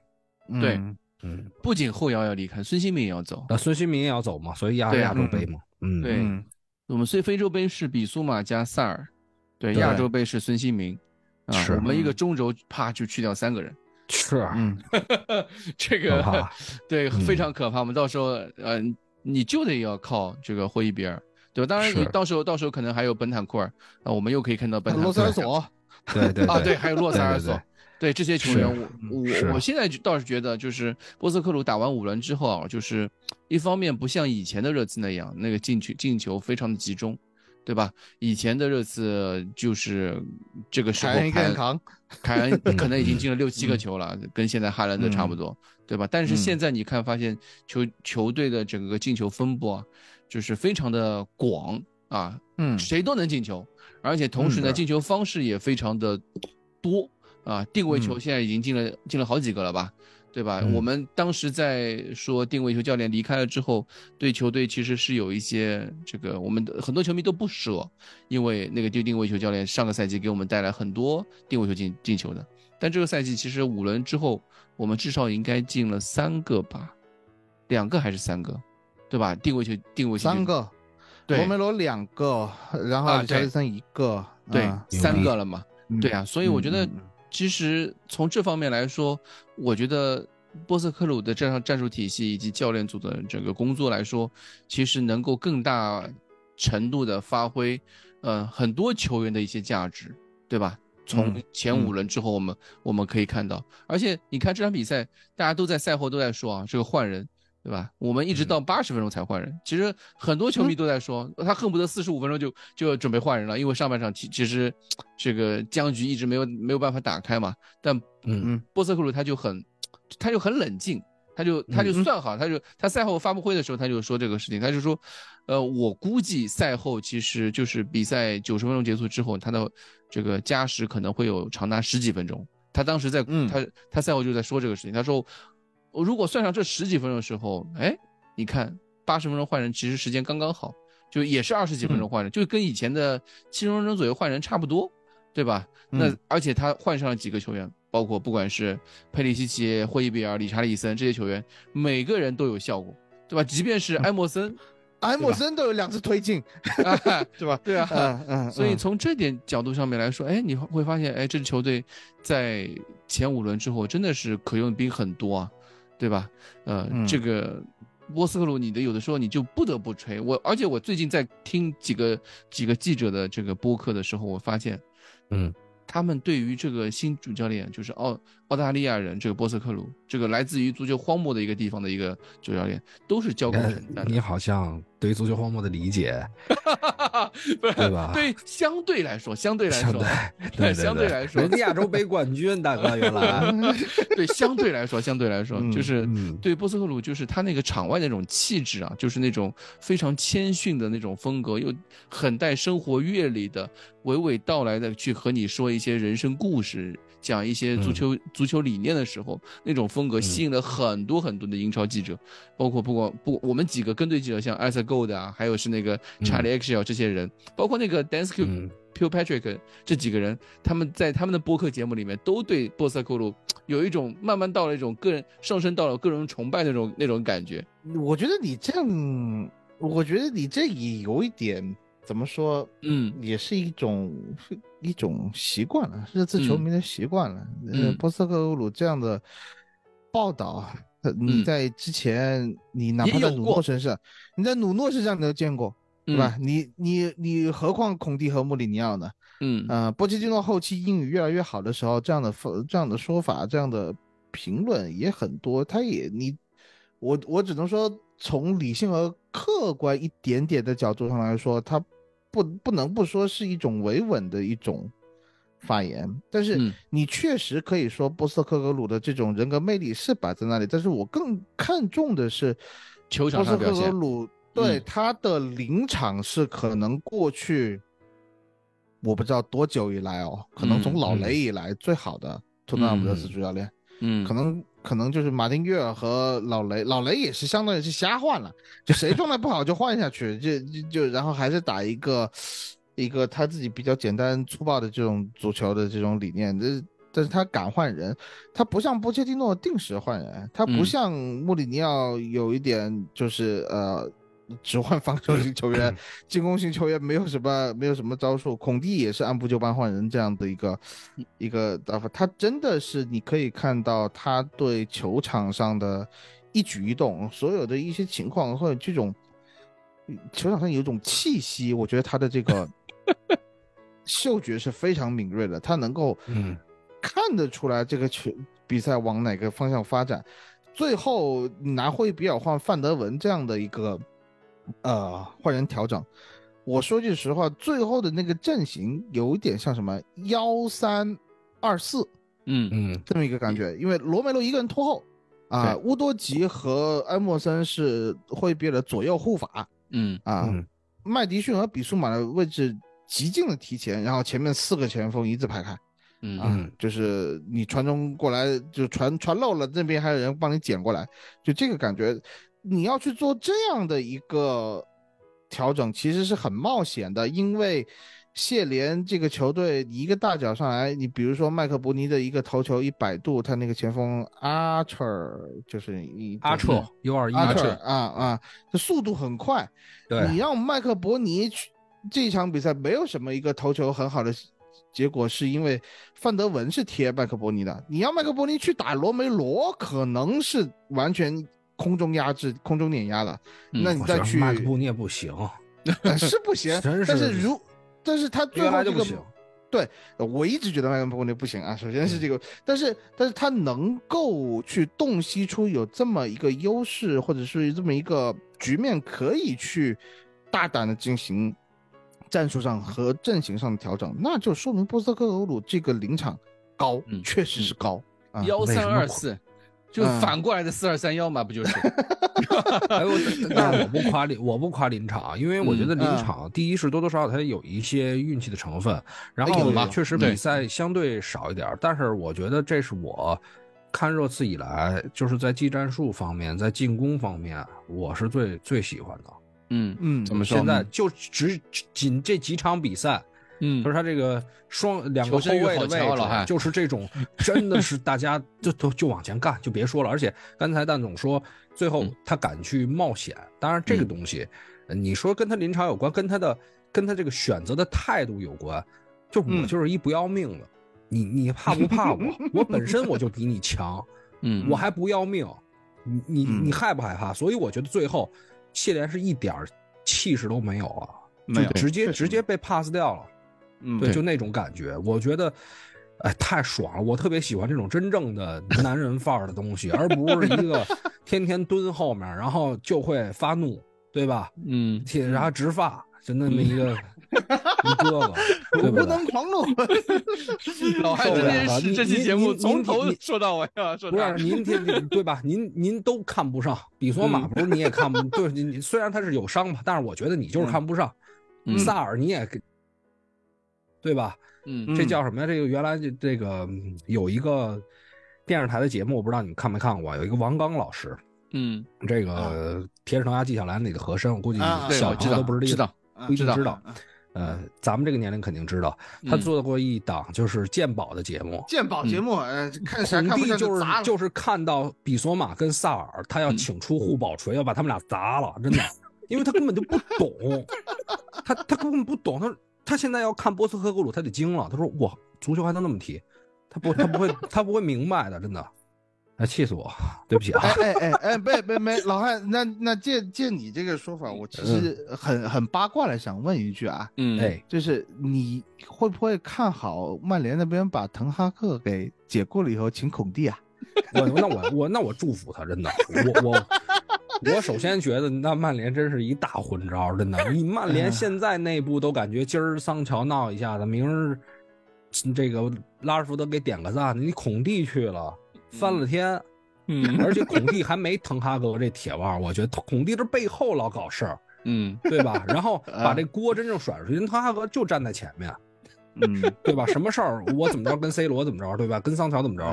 对嗯。嗯，不仅后腰要离开，孙兴民也要走。那孙兴民也要走嘛，所以亚亚洲杯嘛，嗯，对。嗯我们所以非洲杯是比苏马加萨尔，对，对。亚洲杯是孙兴民，啊，是。我们一个中轴啪就去掉三个人，是，嗯，这个 对嗯。非常可怕。我们到时候呃，你就得要靠这个霍伊比尔，对吧？当然，你到时候到时候可能还有本坦库尔啊，我们又可以看到本坦罗库尔。塞尔索，对对啊，对，还有洛塞尔索。对这些球员，我我我现在倒是觉得，就是波斯克鲁打完五轮之后啊，就是一方面不像以前的热刺那样，那个进球进球非常的集中，对吧？以前的热刺就是这个时候凯恩扛，凯恩可能已经进了六七个嗯球了，跟现在哈兰德差不多，对吧？但是嗯现在你看，发现球球队的整个进球分布啊，就是非常的广啊，嗯谁都能进球，而且同时呢，进球方式也非常的多啊。定位球嗯现在已经进了进了好几个了吧，对吧？嗯我们当时在说定位球教练离开了之后，对球队其实是有一些这个，我们的很多球迷都不舍，因为那个定定位球教练上个赛季给我们带来很多定位球进进球的，但这个赛季其实五轮之后，我们至少应该进了三个吧，两个还是三个，对吧？定位球定位球三个，对罗梅罗两个，然后啊对乔里森一个，对嗯三个了嘛。嗯对啊，所以我觉得其实从这方面来说，我觉得波斯克鲁的这套战术体系以及教练组的整个工作来说，其实能够更大程度的发挥，呃，很多球员的一些价值，对吧？从嗯前五轮之后，我们、我们可以看到，而且你看这场比赛，大家都在赛后都在说啊，这个换人，对吧？我们一直到八十分钟才换人，其实很多球迷都在说，他恨不得四十五分钟就就要准备换人了，因为上半场其其实这个僵局一直没有没有办法打开嘛。但嗯嗯波斯克鲁他就很他就很冷静，他就他就算好，他就他赛后发布会的时候他就说这个事情，他就说，呃，我估计赛后其实就是比赛九十分钟结束之后，他的这个加时可能会有长达十几分钟。他当时在、嗯他他赛后就在说这个事情，他说，我如果算上这十几分钟的时候，哎，你看八十分钟换人其实时间刚刚好，就也是二十几分钟换人，就跟以前的七十分钟左右换人差不多，对吧？那嗯而且他换上了几个球员，包括不管是佩里西奇、霍伊比尔、理查利森这些球员，每个人都有效果，对吧？即便是埃莫森，埃默森都有两次推进，啊是吧？对啊，嗯嗯，所以嗯从这点角度上面来说，哎，你会发现，哎，这支球队在前五轮之后真的是可用兵很多啊，对吧？呃，嗯。这个波斯克鲁，你的有的时候你就不得不吹。我，而且我最近在听几个几个记者的这个播客的时候，我发现嗯。他们对于这个新主教练，就是澳澳大利亚人这个波斯克鲁，这个来自于足球荒漠的一个地方的一个主教练，都是交口称赞的。你好像对足球荒漠的理解，对吧 对，相对来说，相对来说，对对对相对来说人家亚洲杯冠军，大哥原来，对，相对来说，相对来说，嗯就是嗯对波斯克鲁，就是他那个场外那种气质啊，就是那种非常谦逊的那种风格，又很带生活阅历的，娓娓道来的去和你说一些人生故事，讲一些足球、足球理念的时候，那种风格吸引了很多很多的英超记者，包括不光不我们几个跟队记者，像艾瑟 Gold 啊，还有是那个 Charlie x e l 这些人，包括那个 Dance Pure Patrick 这几个人，他们在他们的播客节目里面都对波塞克鲁有一种慢慢到了一种个人上升到了个人崇拜那种那种感觉。我觉得你这样，我觉得你这也有一点怎么说，嗯也是一种是一种习惯了，热刺球迷的习惯了。嗯呃，波斯克鲁这样的报道，呃你嗯在之前，你哪怕在努诺身上，你在努诺身上你都见过，对吧？你你你何况孔蒂和穆里尼奥呢？嗯呃，波切蒂诺后期英语越来越好的时候，这样的这样的说法，这样的评论也很多。他也你，我我只能说，从理性和客观一点点的角度上来说，他不不能不说是一种维稳的一种发言。但是嗯。你确实可以说波斯克格鲁的这种人格魅力是摆在那里，但是我更看重的是球场波斯克格鲁对嗯。他的临场是可能过去我不知道多久以来哦，可能从老嗯。雷以来最好的托特纳姆热刺嗯主教练，嗯，可能可能就是马丁约尔和老雷，老雷也是相当于是瞎换了，就谁状态不好就换下去，就就就然后还是打一个一个他自己比较简单粗暴的这种足球的这种理念，这。但是他敢换人，他不像波切蒂诺定时换人，他不嗯像穆里尼奥有一点就是呃只换防守型球员，进攻型球员没有什么没有什么招数。孔蒂也是按部就班换人这样的一个一个打法，他真的是你可以看到他对球场上的一举一动，所有的一些情况或者这种球场上有一种气息，我觉得他的这个 嗅觉是非常敏锐的，他能够嗯看得出来这个球比赛往哪个方向发展。最后拿霍伊比尔换范德文这样的一个呃换人调整，我说句实话，最后的那个阵型有一点像什么幺三二四嗯嗯这么一个感觉，因为罗梅罗一个人拖后啊，乌多吉和埃默森是霍伊比的左右护法嗯啊，嗯麦迪逊和比苏马的位置极尽的提前，然后前面四个前锋一字排开。嗯啊，就是你传中过来就传传漏了，那边还有人帮你捡过来，就这个感觉，你要去做这样的一个调整，其实是很冒险的，因为谢联这个球队，你一个大脚上来，你比如说麦克伯尼的一个头球一百度，他那个前锋阿彻就是一阿彻 U 二一阿彻彻，啊啊，这速度很快，对。你让麦克伯尼去这场比赛没有什么一个头球很好的结果是因为范德文是贴麦克伯尼的，你要麦克伯尼去打罗梅罗，可能是完全空中压制、空中碾压了。嗯那你再去麦克布涅不行，呃是不行，是但是如但是他最后这个。对，呃我一直觉得迈克伯尼不行啊。首先是这个，但是但是他能够去洞悉出有这么一个优势，或者是这么一个局面，可以去大胆的进行战术上和阵型上的调整，那就说明波斯特克格鲁这个临场高，嗯确实是高。啊幺三二四，就嗯反过来的四二三幺嘛，不就是？哎呦，但是我不夸临，我不夸临场，因为我觉得临嗯场，第一是多多少少它有一些运气的成分，然后确实比赛相对少一点，但是我觉得这是我看热刺以来，就是在技战术方面，在进攻方面，我是最最喜欢的。嗯嗯，怎么说现在就只仅这几场比赛，嗯就是他这个双两个后卫的位置，就是这种，真的是大家就都就往前干，就别说了。而且刚才蛋总说，最后嗯他敢去冒险，当然这个东西，呃你说跟他临场有关，跟他的跟他这个选择的态度有关。就我嗯就是一不要命的，你你怕不怕我？我本身我就比你强，嗯我还不要命，你你嗯你害不害怕？所以我觉得最后谢联是一点气势都没有啊，没有就直接直接被 pass 掉了。嗯对，对就那种感觉，我觉得，哎，太爽了！我特别喜欢这种真正的男人范儿的东西，而不是一个 天天蹲后面，然后就会发怒，对吧？嗯，贴然后直发，就那么一个 一哥哥，对不对？能狂怒。老汉受不了真的是这期节目从头说到尾啊，说的不是您天天对吧？您您都看不上，比索马嗯不是你也看不对，你你虽然他是有伤吧，但是我觉得你就是看不上。嗯萨尔你也给对吧？嗯这叫什么呀？这个原来这这个嗯有一个电视台的节目，我不知道你们看没看过，有一个王刚老师，嗯，这个《铁齿铜牙纪晓岚》里的和珅，我估计小朋友都不知道，知道不一定知道。呃，咱们这个年龄肯定知道，他嗯做过一档就是鉴宝的节目。鉴宝节目，呃，看看不蒂就是。就是看到比索马跟萨尔，他要嗯请出护宝锤，要把他们俩砸了，真的，因为他根本就不懂，他他根本不懂，他他现在要看波斯科格鲁，他得惊了，他说哇，足球还能那么踢，他不他不会 他不会明白的，真的，哎，气死我，对不起啊。哎，哎哎哎，没没没，老汉，那那借借你这个说法，我其实很很八卦的想问一句啊，嗯，哎，就是你会不会看好曼联那边把滕哈克给解雇了以后请孔蒂啊？我那我我那我祝福他，真的，我我 我首先觉得那曼联真是一大混招，真的，你曼联现在内部都感觉今儿桑乔闹一下子，明儿这个拉什福德给点个赞，你孔蒂去了翻了天，嗯 而且孔蒂还没滕哈格这铁腕，我觉得孔蒂这背后老搞事儿，嗯对吧？然后 把这锅真正甩出去，人滕哈格就站在前面，嗯，对吧？什么事儿我怎么着跟 C 罗怎么着，对吧？跟桑乔怎么着，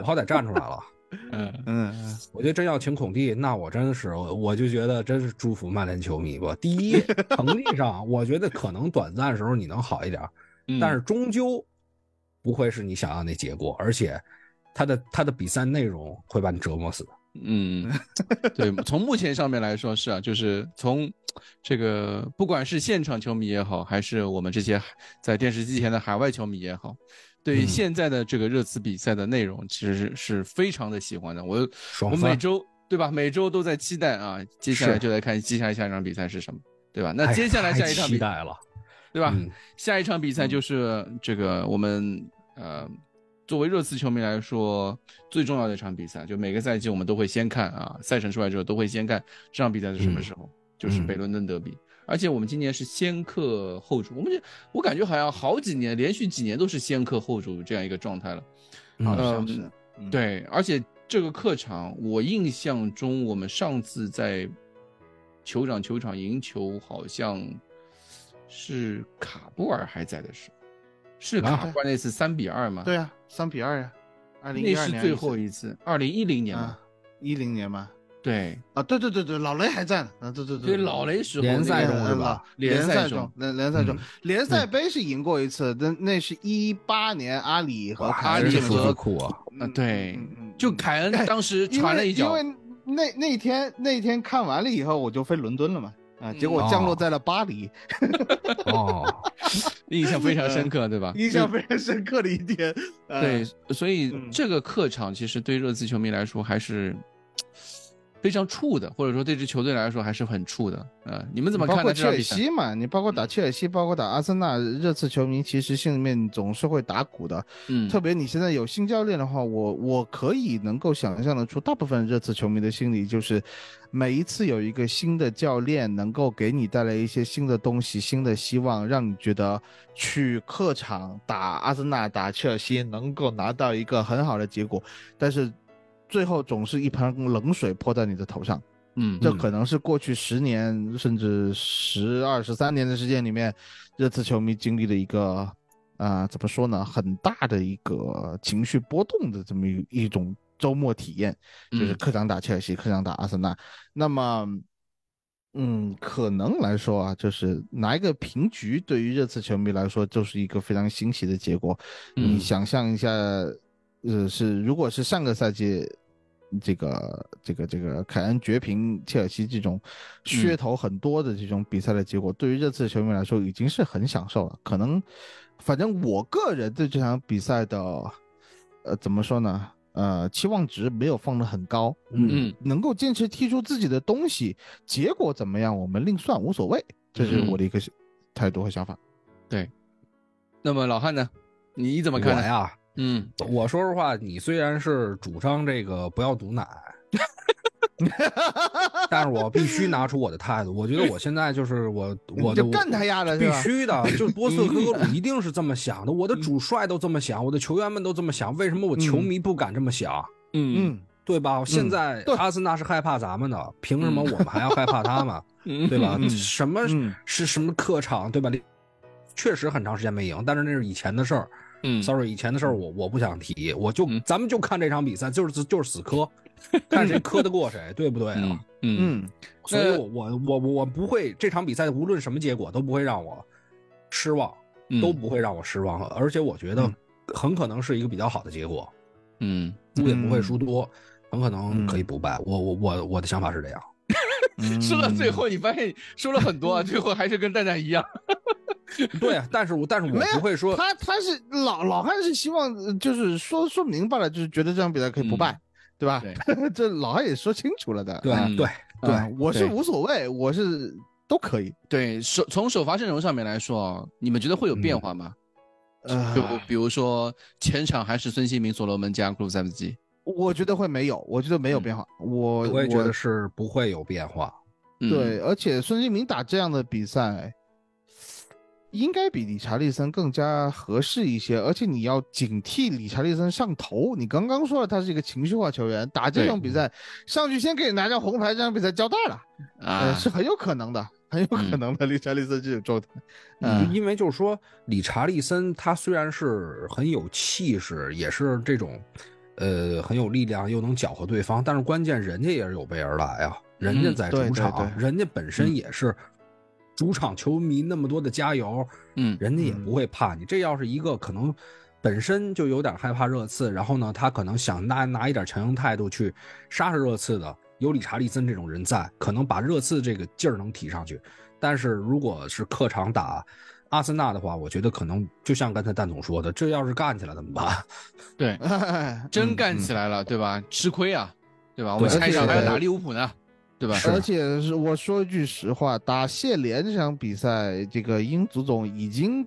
我好歹站出来了。嗯嗯 我觉得真要请孔蒂，那我真是我我就觉得真是祝福曼联球迷吧。第一，成绩上我觉得可能短暂时候你能好一点，嗯，但是终究不会是你想要那结果，而且他的他的比赛内容会把你折磨死。嗯，对，从目前上面来说是啊，就是从这个不管是现场球迷也好，还是我们这些在电视机前的海外球迷也好，对于嗯现在的这个热刺比赛的内容，其实是是非常的喜欢的。我爽我每周对吧？每周都在期待啊，接下来就来看接下来下一场比赛是什么，对吧？那哎接下来下一场比期待了，对吧？嗯下一场比赛就是这个我们呃，作为热刺球迷来说最重要的一场比赛，就每个赛季我们都会先看啊，赛程出来之后都会先看这场比赛是什么时候，就是北伦敦德比。而且我们今年是先客后主，我们这我感觉好像好几年连续几年都是先客后主这样一个状态了。好嗯像是，嗯，对，而且这个客场，我印象中我们上次在酋长球场赢球，好像是卡布尔还在的时候，是啊卡布尔那次三比二吗？，对啊，三比二呀，二零一二年那是最后一次，二零一零年嘛啊。，一零年嘛，对，啊，对对对对，老雷还在呢，啊，对对对老雷时候联赛中是吧？联联赛中中，联联赛中嗯，联赛杯是赢过一次，那那是一八年阿里和凯恩进阿里和了酷啊！啊，对就凯恩当时传了一脚因，为那那天那天看完了以后，我就飞伦敦了嘛，啊，嗯结果降落在了巴黎，哦，印象非常深刻，对吧？印象非常深刻的一点。呃对，所以嗯。这个客场其实对热刺球迷来说还是非常怵的，或者说对这球队来说还是很怵的。呃，你们怎么包括切尔？西嘛，你包括打切尔西，包括打阿森纳，热刺球迷其实心里面总是会打鼓的。嗯，特别你现在有新教练的话，我我可以能够想象得出，大部分热刺球迷的心理就是，每一次有一个新的教练能够给你带来一些新的东西、新的希望，让你觉得去客场打阿森纳、打切尔西能够拿到一个很好的结果，但是最后总是一盆冷水泼在你的头上。嗯，这可能是过去十年甚至十二十三年的时间里面，热刺球迷经历的一个啊、怎么说呢，很大的一个情绪波动的这么一一种周末体验，就是嗯客场打切尔西，客场打阿森纳。那么，嗯，可能来说啊，就是拿一个平局，对于热刺球迷来说，就是一个非常欣喜的结果。你嗯想象一下，呃，是如果是上个赛季。这个这个这个凯恩绝平切尔西这种噱头很多的这种比赛的结果，对于热刺球迷来说已经是很享受了。可能，反正我个人对这场比赛的，呃，怎么说呢？呃，期望值没有放得很高。嗯能够坚持踢出自己的东西，结果怎么样我们另算，无所谓。这是我的一个态度和想法。对那么老汉呢？你怎么看呢？呀，嗯，我说实话，你虽然是主张这个不要毒奶，但是我必须拿出我的态度。我觉得我现在就是我 我的就干他丫的是必吧？须的，就是波斯科格鲁 一定是这么想的，我的主帅都这么想，我的球员们都这么想，为什么我球迷不敢这么想？嗯嗯，对吧？现在对阿森纳是害怕咱们的，凭什么我们还要害怕他们？嗯，对吧？嗯什么嗯是什么客场，对吧？确实很长时间没赢，但是那是以前的事儿。嗯。Sorry，以前的事儿我我不想提，我就嗯。咱们就看这场比赛，就是就是死磕，看谁磕得过谁，对不对啊？嗯嗯。嗯所以我我我我不会这场比赛无论什么结果都不会让我失望，嗯。都不会让我失望，而且我觉得嗯。很可能是一个比较好的结果，嗯。输也不会输多，很可能嗯可以不败。我我我我的想法是这样。嗯 说到最后，你发现说了很多啊，最后还是跟蛋蛋一样。对啊，但是我但是我不会说，他他是老老汉是希望呃就是说说明白了，就是觉得这场比赛可以不败，对吧？这老汉也说清楚了的。对对对啊我是无所谓，我是都可以。对首从首发阵容上面来说啊，你们觉得会有变化吗？呃就比如说前场还是孙兴民、所罗门加库鲁塞夫斯基。我觉得会没有，我觉得没有变化。我我也觉得是不会有变化。嗯，对，而且孙兴民打这样的比赛，应该比理查利森更加合适一些。而且你要警惕理查利森上头。你刚刚说了，他是一个情绪化球员，打这对种比赛上去先给你拿张红牌，这场比赛交代了，呃，啊，是很有可能的，很有可嗯能的。理查利森这种状态，嗯因为就是说，理查利森他虽然是很有气势，也是这种，呃，很有力量，又能搅和对方，但是关键人家也是有备而来啊，人家在对对主场，对人家本身也是主场球迷那么多的加油，嗯人家也不会怕你。这要是一个可能本身就有点害怕热刺，然后呢，他可能想拿拿一点强硬态度去杀杀热刺的，有理查利森这种人在，可能把热刺这个劲儿能提上去。但是如果是客场打阿森纳的话，我觉得可能就像刚才蛋总说的，这要是干起来怎么办？对，嗯真干起来了，对吧？吃亏啊，对吧？我们对下一场还要打利物浦呢，对吧？而且是我说一句实话，打谢联这场比赛，这个英足总已经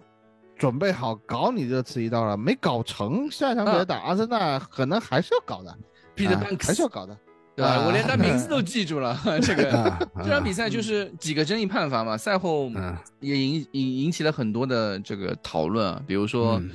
准备好搞你这次一刀了，没搞成，下一场比赛啊打阿森纳可能还是要搞的，Peter 啊 Banks 还是要搞的。对吧？啊我连他名字都记住了。这个。啊这场比赛就是几个争议判罚嘛，赛后嗯。也引引引起了很多的这个讨论啊，比如说嗯。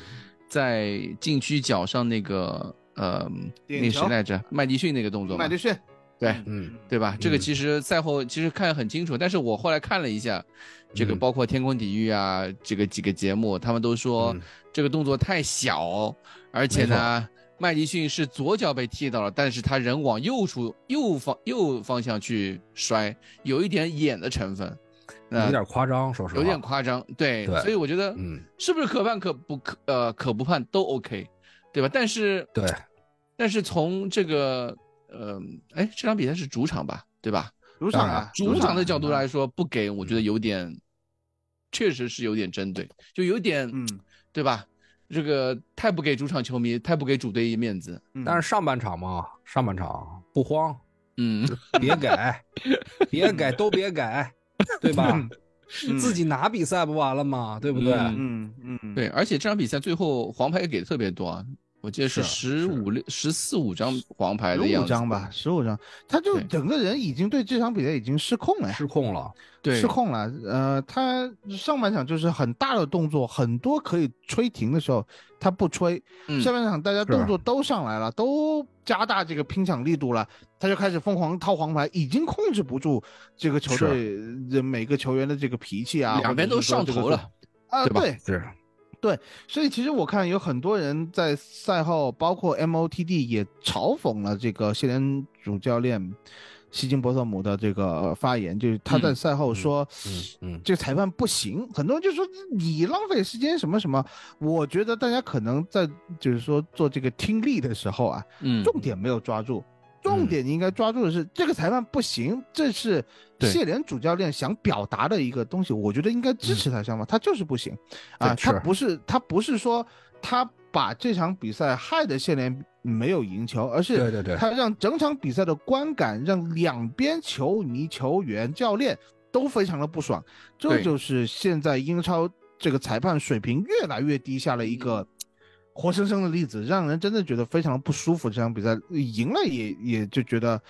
在禁区脚上那个呃那谁来着，麦迪逊那个动作麦，迪逊，对嗯。对吧？这个嗯其实赛后其实看得很清楚，但是我后来看了一下，这个嗯。包括天空体育啊，这个几个节目，他们都说嗯。这个动作太小，而且呢，麦迪逊是左脚被踢到了，但是他人往右处右方右方向去摔，有一点演的成分，那有点夸张，说实话，有点夸张，对，对所以我觉得，嗯，是不是可判可不可呃可不判都 OK，对吧？但是对，但是从这个呃，哎，这场比赛是主场吧，对吧？主场啊，主场的啊角度来说，不给，我觉得有点确实是有点针对，就有点，嗯，对吧？这个太不给主场球迷，太不给主队面子。嗯但是上半场嘛，上半场不慌，嗯，别改，别改，都别改，对吧？嗯自己拿比赛不完了吗？对不对？嗯嗯嗯，对，而且这场比赛最后黄牌也给的特别多啊，我记得是是十五六、十四五张黄牌的十样子。五张吧，十五张，他就整个人已经对这场比赛已经失控了呀，失控了，对，失控了。呃，他上半场就是很大的动作，很多可以吹停的时候他不吹，嗯。下半场大家动作都上来了，都加大这个拼抢力度了，他就开始疯狂掏黄牌，已经控制不住这个球队的每个球员的这个脾气啊，两边都上头了啊，对吧对。所以其实我看有很多人在赛后，包括 MOTD 也嘲讽了这个谢联主教练希金伯特姆的这个发言，就是他在赛后说，嗯嗯这个裁判不行，很多人就说你浪费时间什么什么。我觉得大家可能在就是说做这个听力的时候啊，嗯，重点没有抓住。重点你应该抓住的是、这个裁判不行，这是谢联主教练想表达的一个东西。我觉得应该支持他想法，他就是不行。啊，他不是他不是说他把这场比赛害得谢联没有赢球，而是对对对。他让整场比赛的观感让两边球迷、球员、教练都非常的不爽。这就是现在英超这个裁判水平越来越低下了一个活生生的例子，让人真的觉得非常不舒服。这场比赛赢了也也就觉得，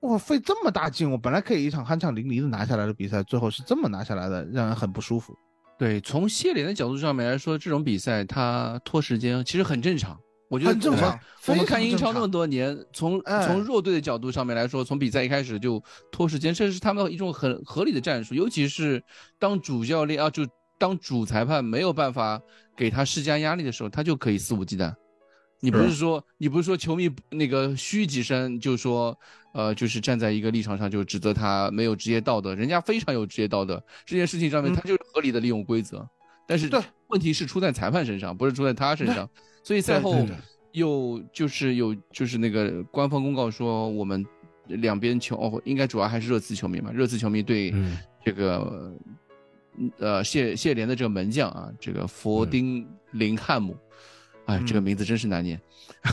哇，费这么大劲，我本来可以一场酣畅淋漓的拿下来的比赛，最后是这么拿下来的，让人很不舒服。对，从谢联的角度上面来说，这种比赛他拖时间其实很正常。我觉得很正常我们看英超那么多年，从哎从弱队的角度上面来说，从比赛一开始就拖时间，这是他们的一种很合理的战术。尤其是当主教练啊，就当主裁判没有办法给他施加压力的时候，他就可以肆无忌惮。你不是说你不是说球迷那个嘘几声就说，呃，就是站在一个立场上就指责他没有职业道德，人家非常有职业道德，这件事情上面嗯。他就是合理的利用规则，但是问题是出在裁判身上，不是出在他身上，所以赛后又就是有就是那个官方公告说我们两边球哦，应该主要还是热刺球迷嘛，热刺球迷对嗯。这个呃谢谢联的这个门将啊，这个佛丁林汉姆，哎，这个嗯名字真是难念，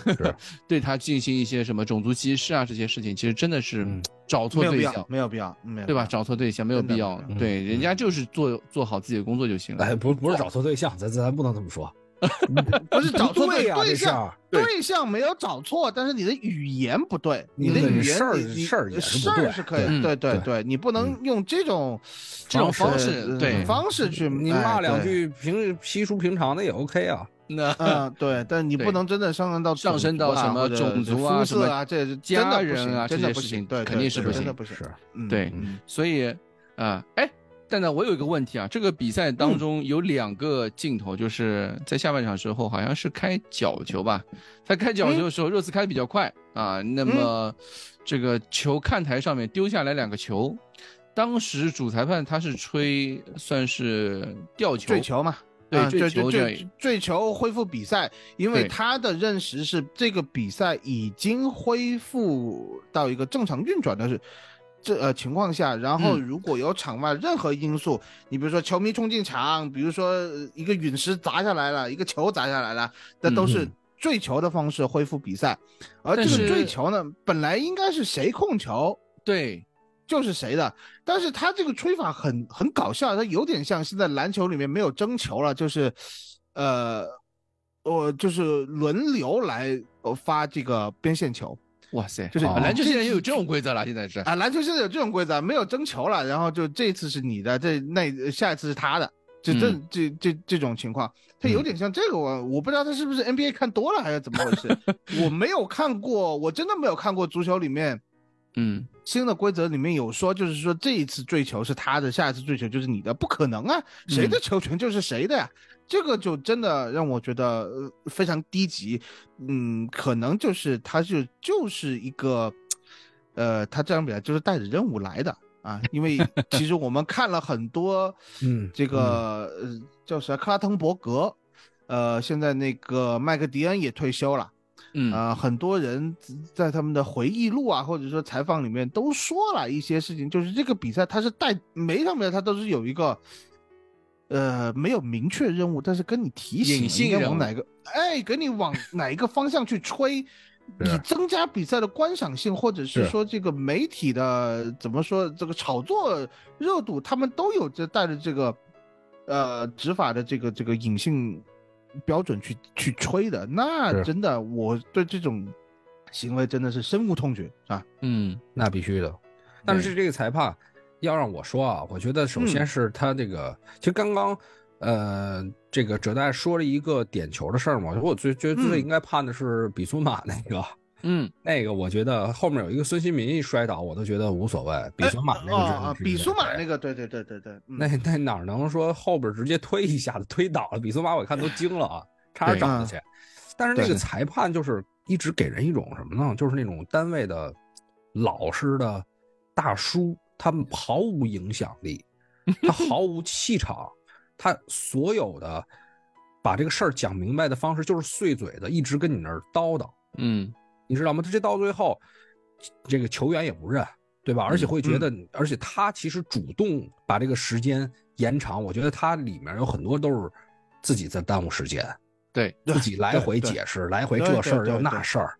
是 对他进行一些什么种族歧视啊这些事情，其实真的是嗯找错对象，，没有必要，没有对吧？找错对象没有必要对，人家就是做做好自己的工作就行了。哎，不不是找错对象，咱咱不能这么说，不是找错对呀这事对象儿，对象没有找错，但是你的语言不对，你的语言事儿你你事儿事儿是可以，嗯对对对对，你不能用这种这种方呃式对方式去你骂两句平稀疏平常的也 OK 啊。那嗯，对，但你不能真的上升到上升到什么种族啊什么肤色啊，这真的人啊真的不行，这些事情对，肯定是不行真的不行，对嗯所以啊，哎，蛋蛋，我有一个问题啊，这个比赛当中有两个镜头，就是在下半场时候好像是开角球吧，他开角球的时候，热刺开的比较快啊，那么这个球看台上面丢下来两个球，当时主裁判他是吹算是吊球，坠球嘛。对啊坠坠球这坠坠球恢复比赛，因为他的认识是这个比赛已经恢复到一个正常运转的是这呃情况下，然后嗯。如果有场外任何因素，你比如说球迷冲进场，比如说呃一个陨石砸下来了，一个球砸下来了，那都是嗯坠球的方式恢复比赛，而这个坠球呢，本来应该是谁控球，对，就是谁的，但是他这个吹法很很搞笑，他有点像现在篮球里面没有争球了，就是，呃，我就是轮流来呃发这个边线球哇塞，就是啊篮球现在也有这种规则了，现在是，啊，篮球现在有这种规则，没有争球了，然后就这次是你的，这那下一次是他的，就这、嗯这这这种情况，他有点像这个我我不知道他是不是 NBA 看多了还是怎么回事，我没有看过，我真的没有看过足球里面。嗯，新的规则里面有说，就是说这一次坠球是他的，下一次坠球就是你的，不可能啊！谁的球权就是谁的呀？这个就真的让我觉得呃非常低级。嗯，可能就是他就就是一个，呃，他这场比赛就是带着任务来的啊。因为 其实我们看了很多，嗯这个呃叫啥克拉滕伯格，呃，现在那个麦克迪恩也退休了。嗯啊、很多人在他们的回忆录啊，或者说采访里面都说了一些事情，就是这个比赛他是带每一场比赛他都是有一个呃，没有明确任务，但是跟你提醒隐性任务应该往哪个，哎，给你往 哪一个方向去吹，以增加比赛的观赏性，或者是是说这个媒体的怎么说这个炒作热度，他们都有这带着这个呃执法的这个这个隐性标准去去吹的，那真的我对这种行为真的是深恶痛绝是吧！嗯那必须的。但是这个裁判要让我说啊，我觉得首先是他这个，其实刚刚呃，这个哲大说了一个点球的事儿嘛，我最觉得最应该判的是比苏马那个。嗯，那个我觉得后面有一个孙兴民一摔倒，我都觉得无所谓。比苏马那个比苏马那个，对对对对对，嗯那那哪能说后边直接推一下子推倒了？比苏马我看都惊了啊，差点找他去。但是那个裁判就是一直给人一种什么呢？就是那种单位的老实的大叔，他们毫无影响力，他毫无气场，他所有的把这个事儿讲明白的方式就是碎嘴的，一直跟你那儿叨叨。嗯你知道吗？这到最后，这个球员也不认，对吧？而且会觉得，而且他其实主动把这个时间延长，我觉得他里面有很多都是自己在耽误时间，对，自己来回解释，来回这事儿又那事儿，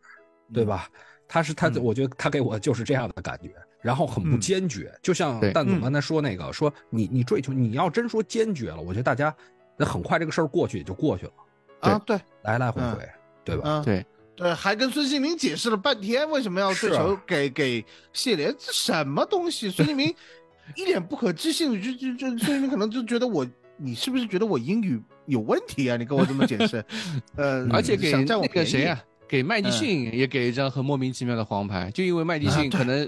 对吧？他是他，嗯我觉得他给我就是这样的感觉，然后很不嗯坚决，就像蛋总刚才说那个，说你你追求，你要真说坚决了，我觉得大家那很快这个事儿过去也就过去了，啊，对，来来回嗯回，对吧？嗯，对对，还跟孙兴民解释了半天，为什么要是啊对球给给谢怜，这什么东西？孙兴民 一脸不可置信，就就就孙兴民可能就觉得我，你是不是觉得我英语有问题啊？你跟我这么解释，呃，而且给想占我那个谁啊，给麦迪嗯逊也给一张很莫名其妙的黄牌，就因为麦迪逊可能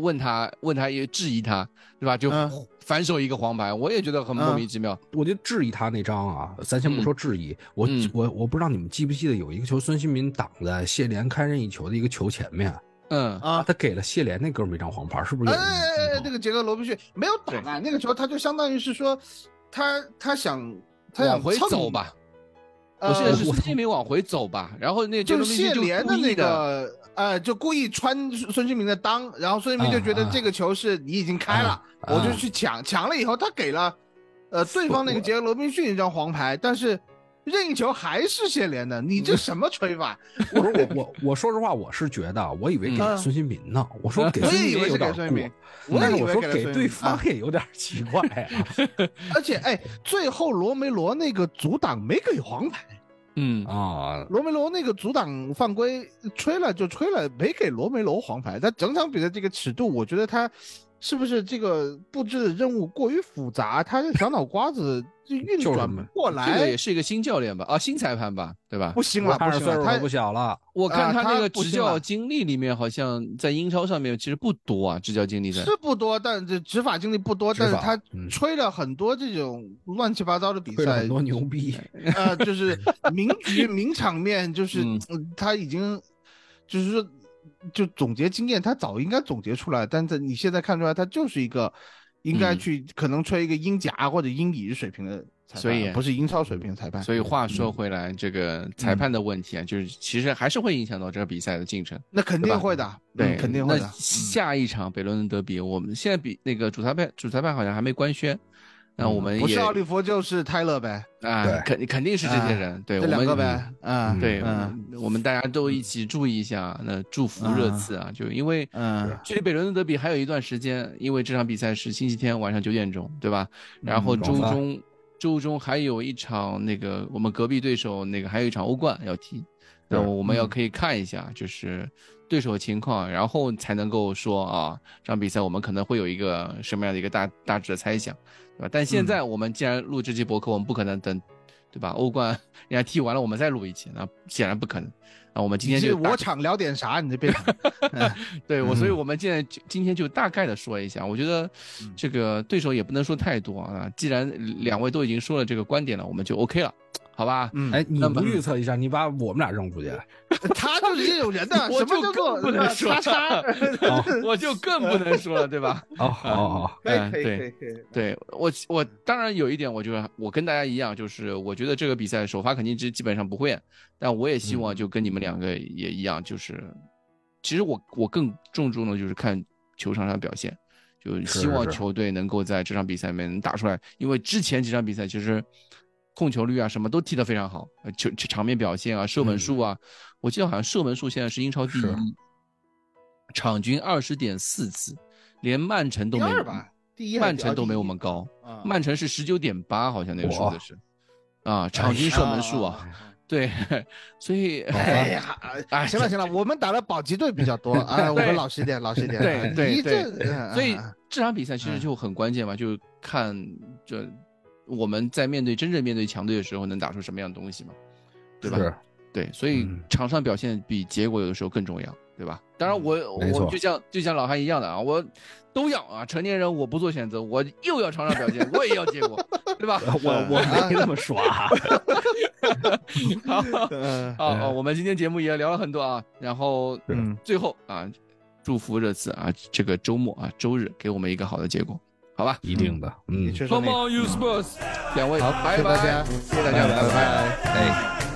问他问他也质疑他，对吧？就嗯反手一个黄牌，我也觉得很莫名其妙。我就质疑他那张啊，咱先不说质疑，我嗯我我不知道你们记不记得有一个球，孙兴民挡在谢莲开任意球的一个球前面，嗯啊。他给了谢莲那哥们一张黄牌，是不是哎有哎哎哎，那个杰克罗宾逊没有挡啊，那个球他就相当于是说，他他想他想往回蹭走吧，呃我记得是孙兴民往回走吧，然后那个就是谢罗宾逊就联的那个，呃，就故意穿孙兴民的裆，然后孙兴民就觉得这个球是你已经开了，啊我就去抢，抢了以后他给了，呃，对方那个杰克罗宾逊一张黄牌，但是任意球还是谢联的，你这什么吹法？我说我我我说实话，我是觉得，我以为给嗯孙兴民呢，我说给我孙也以为是给兴民有点孙兴民但是我说给对方啊也有点奇怪啊。而且哎，最后罗梅罗那个阻挡没给黄牌，嗯啊，罗梅罗那个阻挡犯规吹了就吹了，没给罗梅罗黄牌。他整场比赛这个尺度，我觉得他是不是这个布置的任务过于复杂，他这小脑瓜子就运转不过这个来也。是一个新教练吧？啊，新裁判吧，对吧？不行了，不行了，他着岁数可不小了，我看啊他他那个执教经历里面，好像在英超上面其实不多啊，执教经历的。是不多，但这执法经历不多，但是他嗯吹了很多这种乱七八糟的比赛很，多牛逼。啊，就是名 局、名场面，就是、他已经，就是说，就总结经验，他早应该总结出来，但是你现在看出来，他就是一个应该嗯去、可能吹一个英甲或者英乙水平的裁判，所以不是英超水平的裁判。所以话说嗯回来，这个裁判的问题啊，就是其实还是会影响到这个比赛的进程。那肯定会的，对，嗯肯定会的。下一场北伦敦德比，我们现在比那个主裁判主裁判好像还没官宣，那我们不是奥利弗就是泰勒呗，啊，对。肯肯定是这些人，对这我们两个呗，嗯，对，嗯我们大家都一起注意一下，那祝福热刺啊，就因为嗯。距离北伦敦德比还有一段时间，因为这场比赛是星期天晚上九点钟，对吧？然后周中周中还有一场那个我们隔壁对手那个还有一场欧冠要踢，那我们要可以看一下就是对手情况，然后才能够说啊这场比赛我们可能会有一个什么样的一个大大致的猜想，对吧？但现在我们既然录这期博客，我们不可能等。对吧？欧冠人家踢完了，我们再录一期，那显然不可能。那我们今天你就我场聊点啥？你这边 对我，嗯所以我们现在就今天就大概的说一下，我觉得嗯这个对手也不能说太多啊。既然两位都已经说了这个观点了，我们就 OK 了，好吧？嗯，哎，你不预测一下，你把我们俩扔出去，他就是这种人的，我就更不能说叉叉？我就更不能说了，对吧？哦，好好，可以嗯对对我，我当然有一点，我就是我跟大家一样，就是我觉得这个比赛首发肯定基基本上不会，但我也希望就跟你们两个也一样，就是其实我我更重重的就是看球场上表现，就希望球队能够在这场比赛里面能打出来，因为之前几场比赛其实控球率啊什么都踢得非常好，呃球场面表现啊射门数啊，我记得好像射门数现在是英超第一，场均二十点四次，连曼城都没有吧，第一曼城都没我们高，啊。曼城是十九点八，好像那个数字哇是，啊，场均射门数啊，对，所以哎呀，哎行了行了，我们打了保级队比较多啊，我们老实一点，老实一点。对对所以嗯这场比赛其实就很关键嘛，就看这我们在面对真正面对强队的时候能打出什么样的东西嘛，对吧？对，所以嗯场上表现比结果有的时候更重要，对吧？当然我我就像就像老韩一样的啊，我都要啊，成年人我不做选择，我又要场上表现，我也要结果，对吧？我我没那么耍，好，嗯好，好我们今天节目也聊了很多啊，然后嗯，最后啊，祝福这次啊这个周末啊周日给我们一个好的结果，好吧。一定的，嗯你，确实那 on, you Spurs！两位，好，拜拜，谢谢大家，谢谢大家，拜拜。哎。